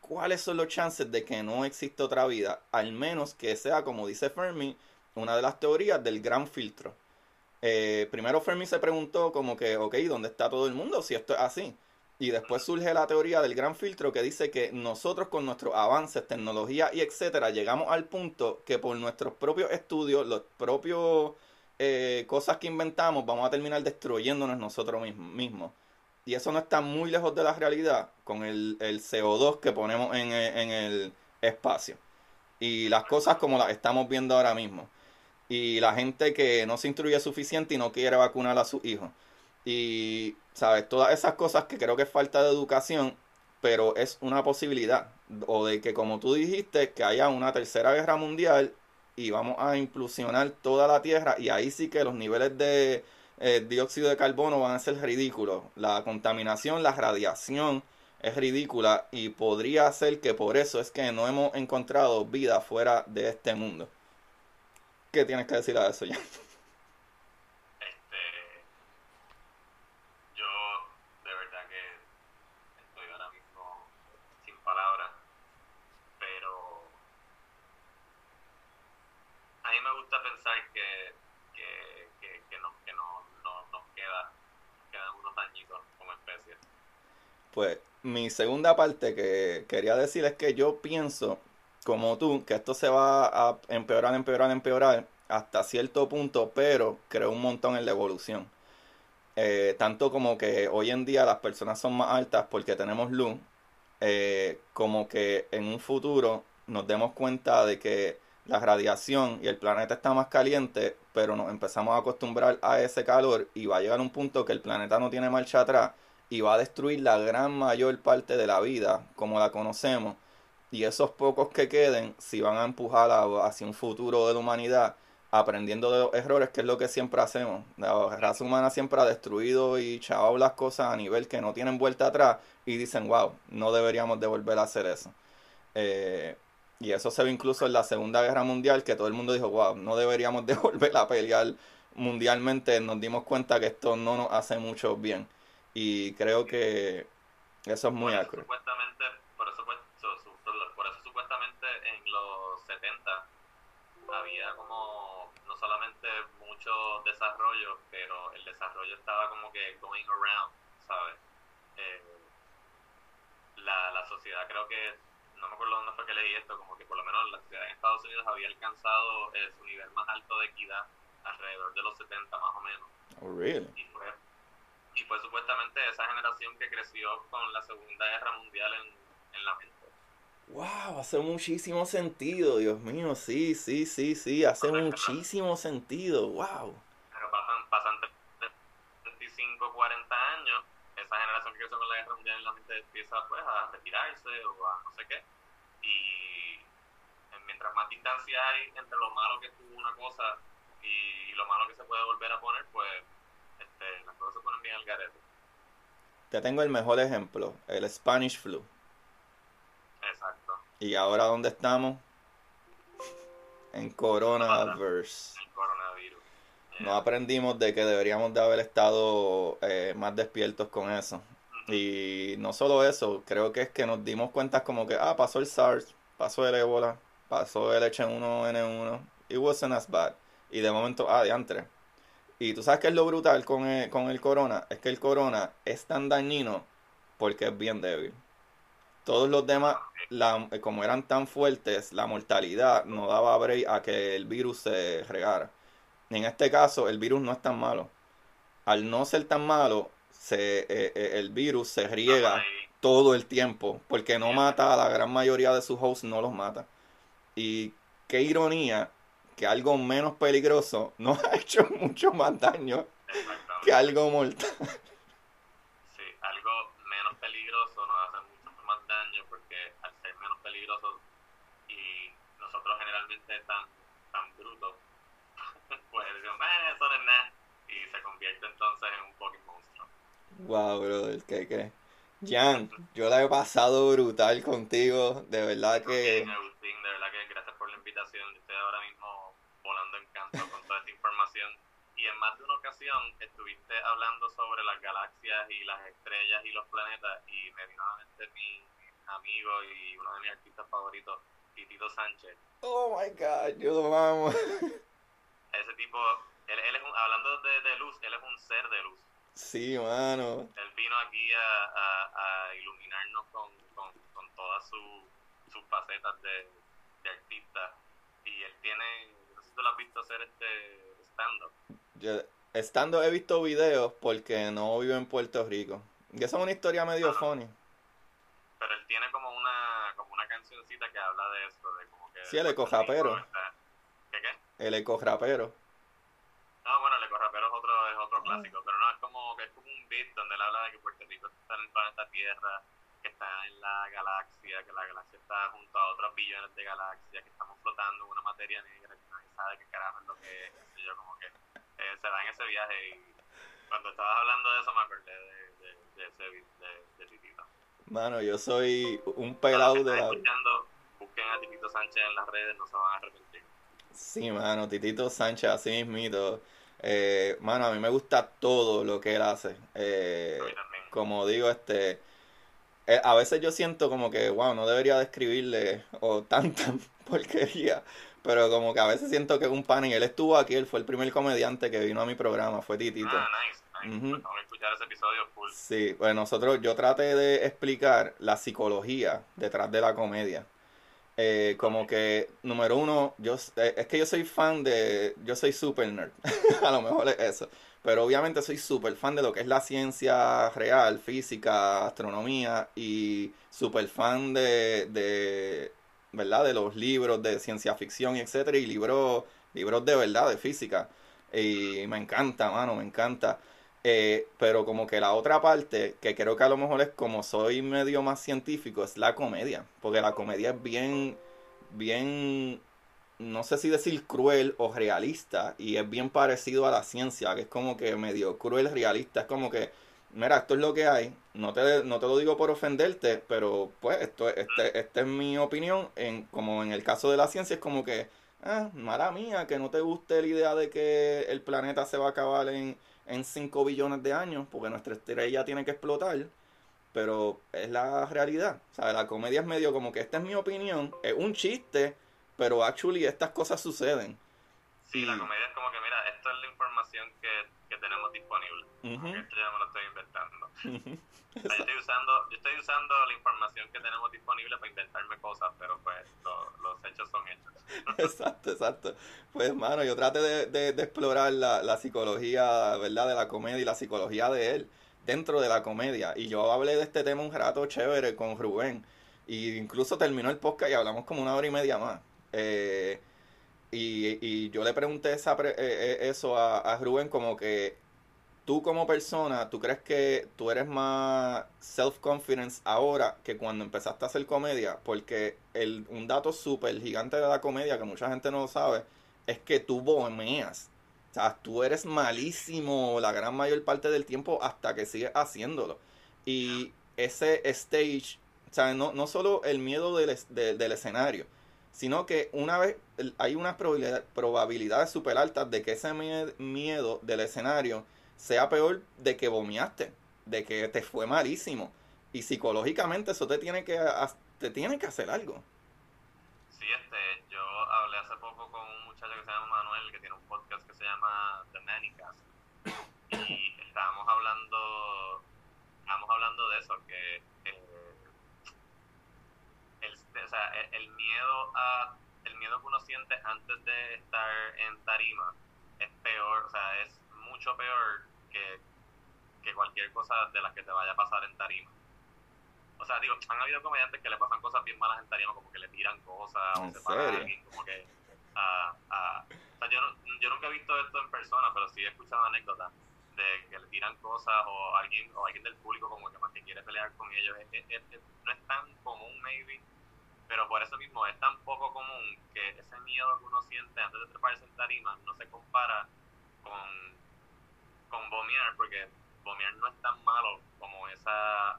¿Cuáles son los chances de que no exista otra vida? Al menos que sea, como dice Fermi, una de las teorías del gran filtro. Eh, primero Fermi se preguntó como que, ok, ¿dónde está todo el mundo si esto es así? Y después surge la teoría del gran filtro que dice que nosotros con nuestros avances, tecnología y etcétera, llegamos al punto que por nuestros propios estudios, los propios eh, cosas que inventamos, vamos a terminar destruyéndonos nosotros mismos. Y eso no está muy lejos de la realidad con el, el CO2 que ponemos en, en el espacio. Y las cosas como las estamos viendo ahora mismo. Y la gente que no se instruye suficiente y no quiere vacunar a sus hijos. Y, ¿sabes? Todas esas cosas que creo que es falta de educación, pero es una posibilidad. O de que, como tú dijiste, que haya una tercera guerra mundial y vamos a implosionar toda la Tierra y ahí sí que los niveles de eh, dióxido de carbono van a ser ridículos. La contaminación, la radiación es ridícula y podría ser que por eso es que no hemos encontrado vida fuera de este mundo. ¿Qué tienes que decir a eso ya? a mí me gusta pensar que, que, que, nos, que nos, nos, Pues mi segunda parte que quería decir es que yo pienso, como tú, que esto se va a empeorar, empeorar, empeorar hasta cierto punto, pero creo un montón en la evolución. Eh, tanto como que hoy en día las personas son más altas porque tenemos luz, eh, como que en un futuro nos demos cuenta de que la radiación y el planeta está más caliente, pero nos empezamos a acostumbrar a ese calor y va a llegar un punto que el planeta no tiene marcha atrás y va a destruir la gran mayor parte de la vida como la conocemos. Y esos pocos que queden, si van a empujar hacia un futuro de la humanidad, aprendiendo de los errores, que es lo que siempre hacemos. La raza humana siempre ha destruido y chavado las cosas a nivel que no tienen vuelta atrás y dicen, wow, no deberíamos de volver a hacer eso. Eh, y eso se ve incluso en la Segunda Guerra Mundial, que todo el mundo dijo, wow, no deberíamos de volver a pelear mundialmente. Nos dimos cuenta que esto no nos hace mucho bien. Y creo que eso es muy por Supuestamente, por eso, por eso supuestamente en los 70 había como no solamente mucho desarrollo, pero el desarrollo estaba como que going around, ¿sabes? Eh, la, la sociedad creo que, no me acuerdo dónde fue que leí esto, como que por lo menos la sociedad en Estados Unidos había alcanzado eh, su nivel más alto de equidad alrededor de los 70 más o menos. Oh, really? Y fue, y fue supuestamente esa generación que creció con la Segunda Guerra Mundial en, en la mente. Wow, hace muchísimo sentido, Dios mío, sí, sí, sí, sí, hace muchísimo sentido, wow. Pero pasan, pasan 35, 40 años, esa generación que creció con la guerra mundial en la mente empieza pues a retirarse o a no sé qué, y mientras más distancia hay entre lo malo que tuvo una cosa y lo malo que se puede volver a poner, pues este, las cosas se ponen bien al garete. Te tengo el mejor ejemplo, el Spanish flu. Exacto. ¿Y ahora dónde estamos? En coronavirus. El coronavirus. No aprendimos de que deberíamos de haber estado eh, más despiertos con eso. Y no solo eso, creo que es que nos dimos cuenta como que, ah, pasó el SARS, pasó el ébola, pasó el H1N1, it wasn't as bad. Y de momento, ah, de antes. Y tú sabes que es lo brutal con el, con el corona, es que el corona es tan dañino porque es bien débil. Todos los demás, la, como eran tan fuertes, la mortalidad no daba break a que el virus se regara. En este caso, el virus no es tan malo. Al no ser tan malo, se, eh, eh, el virus se riega todo el tiempo, porque no mata a la gran mayoría de sus hosts, no los mata. Y qué ironía que algo menos peligroso nos ha hecho mucho más daño que algo mortal. Sí, algo menos peligroso nos hace mucho más daño porque al ser menos peligroso y nosotros generalmente tan, tan brutos, pues decimos, eh, eso no es nada, y se convierte entonces en un fucking monstruo. Wow, brother, ¿qué, qué? Jan, yo la he pasado brutal contigo, de verdad que... Agustín, de verdad que gracias por la invitación, estoy ahora mismo y en más de una ocasión estuviste hablando sobre las galaxias y las estrellas y los planetas y me vino a la mente mi amigo y uno de mis artistas favoritos, Titito Sánchez. Oh my god, yo lo amo. Ese tipo, él, él es un, hablando de, de luz, él es un ser de luz. Sí, mano. Él vino aquí a, a, a iluminarnos con, con, con todas sus facetas de, de artista. Y él tiene, no sé si tú lo has visto hacer este stand-up. Yo, estando he visto videos porque no vivo en Puerto Rico. Y esa es una historia medio funny. Pero él tiene como una, como una cancioncita que habla de eso, de como que... Sí, el eco-rapero. ¿Qué qué? El eco-rapero. No, bueno, el eco-rapero es otro, es otro clásico, pero no, es como, que es como un beat donde él habla de que Puerto Rico está en el planeta Tierra, que está en la galaxia, que la galaxia está junto a otros billones de galaxias, que estamos flotando en una materia negra, que nadie sabe qué carajo es lo que es, yo, como que eh, se da en ese viaje y cuando estabas hablando de eso me acordé de, de, de ese beat de, de Titito. Mano, yo soy un pelado de la... escuchando, busquen a Titito Sánchez en las redes, no se van a arrepentir. Sí, mano, Titito Sánchez, así mismito. Eh, mano, a mí me gusta todo lo que él hace. Eh, como digo, este... eh, a veces yo siento como que, wow, no debería describirle o tanta porquería, pero como que a veces siento que es un pan y él estuvo aquí, él fue el primer comediante que vino a mi programa, fue Titito. Ah, nice. Vamos a escuchar ese episodio full. Sí, pues nosotros, yo traté de explicar la psicología detrás de la comedia. Eh, como que, número uno, yo eh, es que yo soy fan de, yo soy super nerd, a lo mejor es eso, pero obviamente soy super fan de lo que es la ciencia real, física, astronomía y super fan de, de ¿verdad? De los libros de ciencia ficción y etcétera, y libros, libros de verdad, de física. Y me encanta, mano, me encanta. Eh, pero como que la otra parte, que creo que a lo mejor es como soy medio más científico, es la comedia. Porque la comedia es bien, bien, no sé si decir cruel o realista. Y es bien parecido a la ciencia, que es como que medio cruel, realista. Es como que, mira, esto es lo que hay. No te, no te lo digo por ofenderte, pero pues esto, este, esta es mi opinión. En, como en el caso de la ciencia, es como que, ah, mala mía, que no te guste la idea de que el planeta se va a acabar en en 5 billones de años, porque nuestra estrella tiene que explotar, pero es la realidad. O sea, la comedia es medio como que esta es mi opinión, es un chiste, pero actually estas cosas suceden. Sí, la comedia es como que, mira, esto es la información que, que tenemos disponible. Esto ya me lo estoy inventando. yo, estoy usando, yo estoy usando la información que tenemos disponible para inventarme cosas, pero pues los hechos son hechos. exacto, exacto. Pues, mano, yo traté de, de, explorar la, la, psicología, ¿verdad? De la comedia y la psicología de él dentro de la comedia. Y yo hablé de este tema un rato chévere con Rubén. Y incluso terminó el podcast y hablamos como una hora y media más. Eh, y, y yo le pregunté esa eh, eh, eso a, a Rubén como que tú como persona, ¿tú crees que tú eres más self-confidence ahora que cuando empezaste a hacer comedia? Porque el, un dato súper gigante de la comedia que mucha gente no lo sabe es que tú bomeas. O sea, tú eres malísimo la gran mayor parte del tiempo hasta que sigues haciéndolo. Y ese stage, o sea, no, no solo el miedo del, del escenario, sino que una vez hay unas probabilidades súper altas de que ese miedo del escenario sea peor de que vomiaste, de que te fue malísimo. Y psicológicamente eso te tiene que, te tiene que hacer algo. Sí, este, yo hablé hace poco con un muchacho que se llama Manuel, que tiene un podcast que se llama The Manicast. Y estábamos hablando, estábamos hablando de eso, que eh, el, sea, el, miedo a el miedo que uno siente antes de estar en tarima es peor, o sea, es mucho peor que, que cualquier cosa de las que te vaya a pasar en tarima. O sea, digo, han habido comediantes que le pasan cosas bien malas en tarima, como que le tiran cosas, o se paran a alguien, como que... a o sea, yo, yo nunca he visto esto en persona, pero sí he escuchado anécdotas de que le tiran cosas o alguien o alguien del público como que más que quiere pelear con ellos. no es tan común, maybe, pero por eso mismo es tan poco común que ese miedo que uno siente antes de treparse en tarima no se compara con con vomiar, porque vomiar no es tan malo como esa,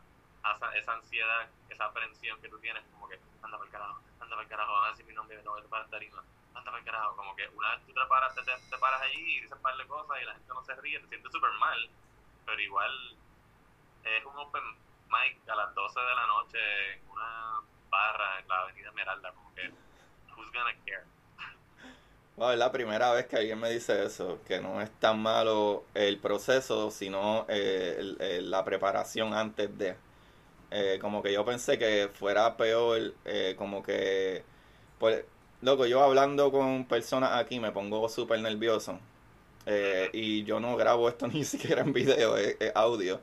esa, ansiedad, esa aprensión que tú tienes, como que anda para el carajo, anda para el carajo, a ver si mi nombre no voy a tarima, anda para el carajo, como que una vez tú te paras, te, te, paras allí y dices par de cosas y la gente no se ríe, te sientes súper mal, pero igual es un open mic a las 12 de la noche en una barra en la avenida Esmeralda, como que, who's gonna care? Es la primera vez que alguien me dice eso, que no es tan malo el proceso, sino eh, la preparación antes de. Eh, como que yo pensé que fuera peor, eh, como que, pues, loco, yo hablando con personas aquí me pongo súper nervioso. y yo no grabo esto ni siquiera en video, es, audio.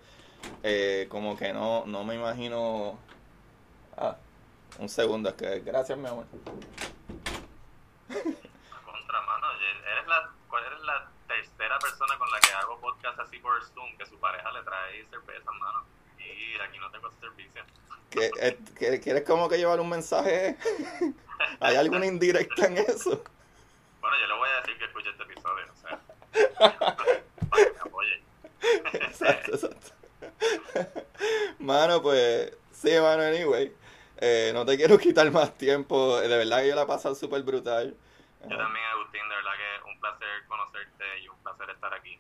como que no, no me imagino... Ah, un segundo, es que gracias mi amor. tercera persona con la que hago podcast así por Zoom que su pareja le trae cerveza, mano. Y aquí no tengo servicio. Eh, ¿Quieres como que llevar un mensaje? ¿Hay alguna indirecta en eso? Bueno, yo le voy a decir que escuche este episodio, o sea, para que me apoye. exacto, exacto. Mano, pues, sí, mano, anyway. Eh, no te quiero quitar más tiempo. De verdad que yo la he pasado súper brutal. Yo también, Agustín, de verdad que es un placer conocerte y un placer estar aquí.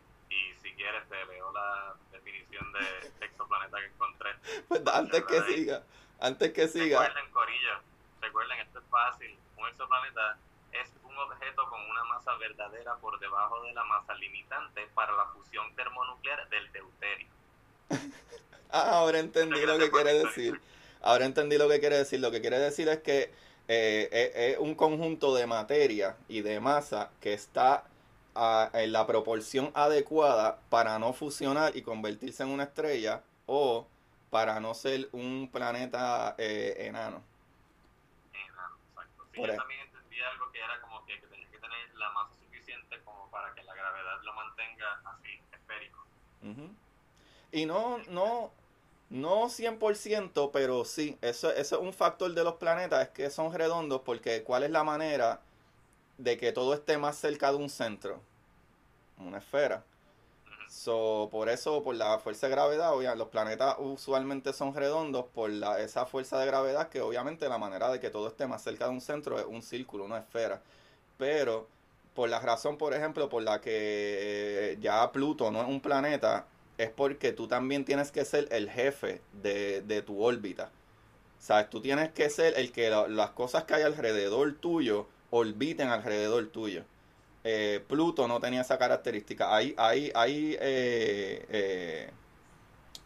Leo la definición de exoplaneta que encontré. Pues antes que siga, antes que siga. Recuerden, Corillo, recuerden, esto es fácil. Un exoplaneta es un objeto con una masa verdadera por debajo de la masa limitante para la fusión termonuclear del deuterio. ah, ahora entendí lo que quiere decir. Ahora entendí lo que quiere decir. Lo que quiere decir es que eh, es, un conjunto de materia y de masa que está en la proporción adecuada para no fusionar y convertirse en una estrella o para no ser un planeta eh, enano. Enano, exacto. Sí, yo también entendí algo que era como que, que tenía que tener la masa suficiente como para que la gravedad lo mantenga así, esférico. Y no, no, no 100%, pero sí, eso, eso es un factor de los planetas, es que son redondos porque ¿cuál es la manera de que todo esté más cerca de un centro? Una esfera. So, por eso, por la fuerza de gravedad, los planetas usualmente son redondos por la, esa fuerza de gravedad que obviamente la manera de que todo esté más cerca de un centro es un círculo, una esfera. Pero por la razón, por ejemplo, por la que ya Pluto no es un planeta, es porque tú también tienes que ser el jefe de, tu órbita. ¿Sabes? Tú tienes que ser el que las cosas que hay alrededor tuyo orbiten alrededor tuyo. Eh, Pluto no tenía esa característica. Hay, hay, hay eh, eh,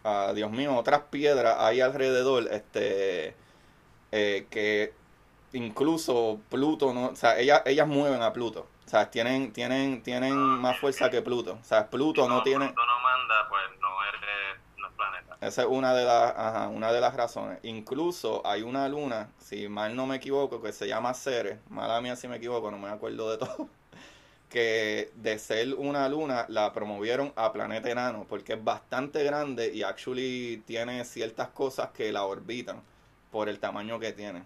ah, Dios mío, otras piedras hay alrededor este, que incluso Pluto, no, o sea, ellas, ellas mueven a Pluto. O sea, tienen, tienen, tienen más fuerza que Pluto. O sea, Pluto no, tiene... Pluto no manda, pues no es, planeta. Esa es una de, las, ajá, una de las razones. Incluso hay una luna, si mal no me equivoco, que se llama Ceres. Mala mía si me equivoco, no me acuerdo de todo que de ser una luna la promovieron a planeta enano porque es bastante grande y actually tiene ciertas cosas que la orbitan por el tamaño que tiene.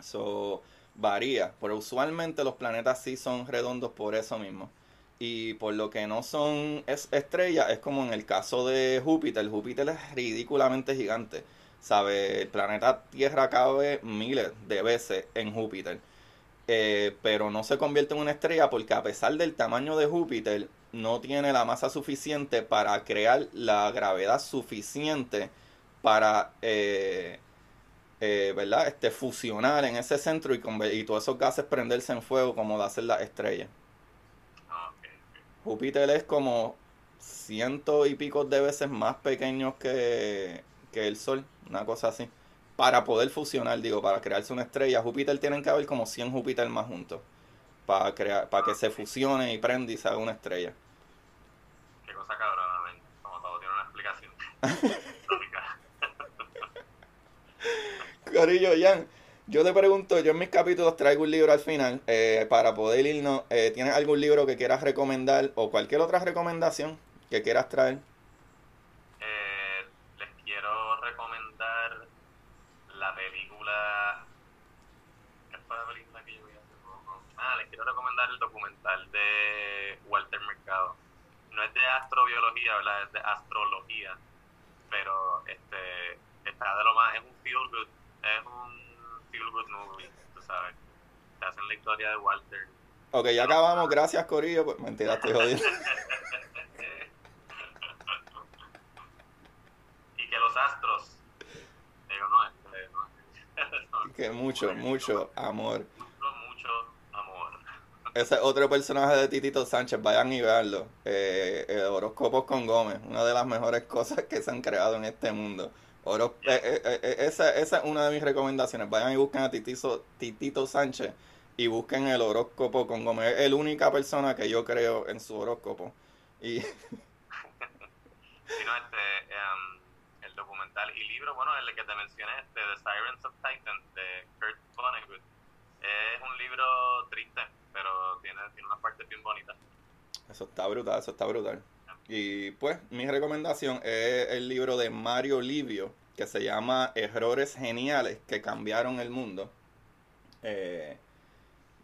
So, varía, pero usualmente los planetas sí son redondos por eso mismo. Y por lo que no son es estrellas, es como en el caso de Júpiter. Júpiter es ridículamente gigante. ¿Sabe? El planeta Tierra cabe miles de veces en Júpiter eh, pero no se convierte en una estrella porque a pesar del tamaño de Júpiter, no tiene la masa suficiente para crear la gravedad suficiente para, eh, eh, ¿verdad? Este, fusionar en ese centro y, y todos esos gases prenderse en fuego como lo hacen las estrellas. Júpiter es como ciento y pico de veces más pequeño que, que el Sol, una cosa así para poder fusionar, digo, para crearse una estrella, Júpiter tienen que haber como 100 Júpiter más juntos para crear para que se fusione y prenda y se haga una estrella. Qué cosa cabrona, como todo tiene una explicación. Corillo, Jan, yo te pregunto, yo en mis capítulos traigo un libro al final eh, para poder irnos. Eh, ¿Tienes algún libro que quieras recomendar o cualquier otra recomendación que quieras traer? el documental de Walter Mercado. No es de astrobiología, ¿verdad? Es de astrología. Pero este está de lo más, es un feel good, es un feel good movie, tú sabes. Te hacen la historia de Walter. Ok, ya acabamos, gracias Corillo. Pues, mentira, estoy jodiendo. y que los astros, digo, no, este, no, que mucho, mucho amor ese otro personaje de Titito Sánchez, vayan y veanlo. Eh, el horóscopos con Gómez, una de las mejores cosas que se han creado en este mundo. Oro, eh, eh, esa, esa, es una de mis recomendaciones. Vayan y busquen a Titito, Titito Sánchez y busquen el horóscopo con Gómez. Es la única persona que yo creo en su horóscopo. Y... este, um, el documental y libro, bueno, el que te mencioné, este, The Sirens of Titan, de Kurt Vonnegut, es un libro triste pero tiene, tiene una parte bien bonita. Eso está brutal, eso está brutal. Y pues mi recomendación es el libro de Mario Livio, que se llama Errores Geniales que cambiaron el mundo. Eh,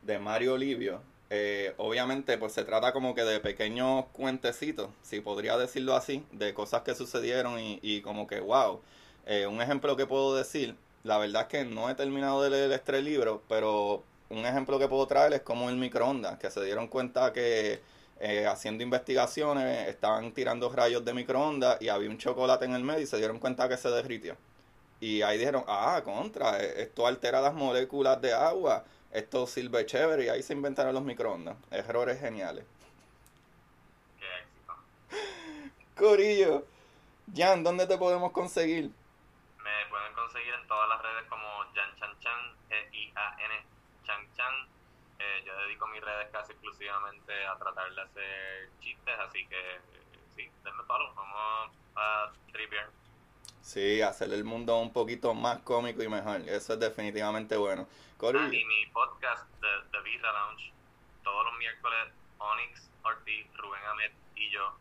de Mario Livio. Eh, obviamente, pues se trata como que de pequeños cuentecitos, si podría decirlo así, de cosas que sucedieron y, y como que, wow. Eh, un ejemplo que puedo decir, la verdad es que no he terminado de leer este libro, pero un ejemplo que puedo traer es como el microondas, que se dieron cuenta que eh, haciendo investigaciones estaban tirando rayos de microondas y había un chocolate en el medio y se dieron cuenta que se derritió. Y ahí dijeron, ah, contra, e-, esto altera las moléculas de agua. esto sirve chévere y ahí se inventaron los microondas. Errores geniales. Qué éxito. Corillo, Jan, ¿dónde te podemos conseguir? Me pueden conseguir en todas las redes como Jan Chan Chan, G-I-A-N Chan Chan. Eh, yo dedico mis redes casi exclusivamente a tratar de hacer chistes, así que eh, sí, denme palo, vamos a tripear. Sí, hacer el mundo un poquito más cómico y mejor. Eso es definitivamente bueno. Ah, y mi podcast, The, The Birra Lounge, todos los miércoles, Onyx Ortiz, Rubén Ahmed y yo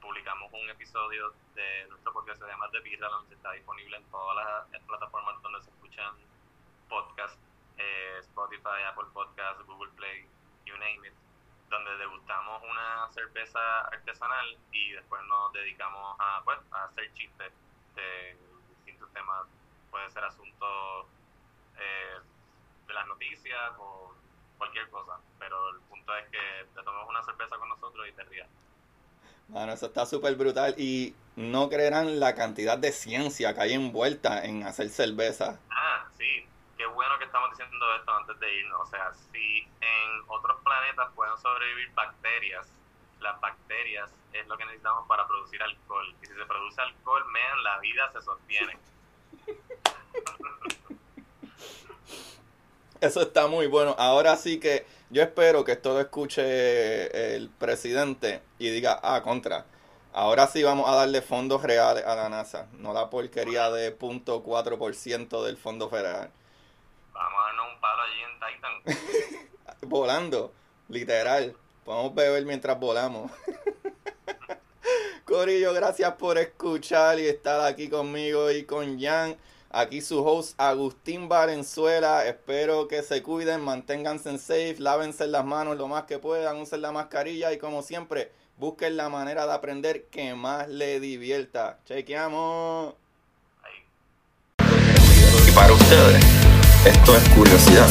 publicamos un episodio de nuestro podcast se llama The Birra Lounge. Está disponible en todas las plataformas donde se escuchan podcasts, eh, Spotify, Apple Podcasts, Google Play, you name it, donde degustamos una cerveza artesanal y después nos dedicamos a, pues, a hacer chistes de distintos temas. Puede ser asuntos eh, de las noticias o cualquier cosa, pero el punto es que te tomes una cerveza con nosotros y te rías. mano, eso está súper brutal y no creerán la cantidad de ciencia que hay envuelta en hacer cerveza. Ah, sí, qué bueno que estamos diciendo esto antes de irnos. O sea, si en otros planetas pueden sobrevivir bacterias, las bacterias es lo que necesitamos para producir alcohol. Y si se produce alcohol, man, la vida se sostiene. Eso está muy bueno. Ahora sí que yo espero que esto lo escuche el presidente y diga, ah, contra. Ahora sí vamos a darle fondos reales a la NASA, no la porquería de 0.4% del fondo federal. Vamos a darnos un palo allí en Titan. Volando, literal. Podemos beber mientras volamos. Corillo, gracias por escuchar y estar aquí conmigo y con Jan. Aquí su host Agustín Valenzuela. Espero que se cuiden, manténganse safe, lávense las manos lo más que puedan, usen la mascarilla y como siempre, busquen la manera de aprender que más le divierta. Chequeamos. Ahí. Y para ustedes, esto es curiosidad.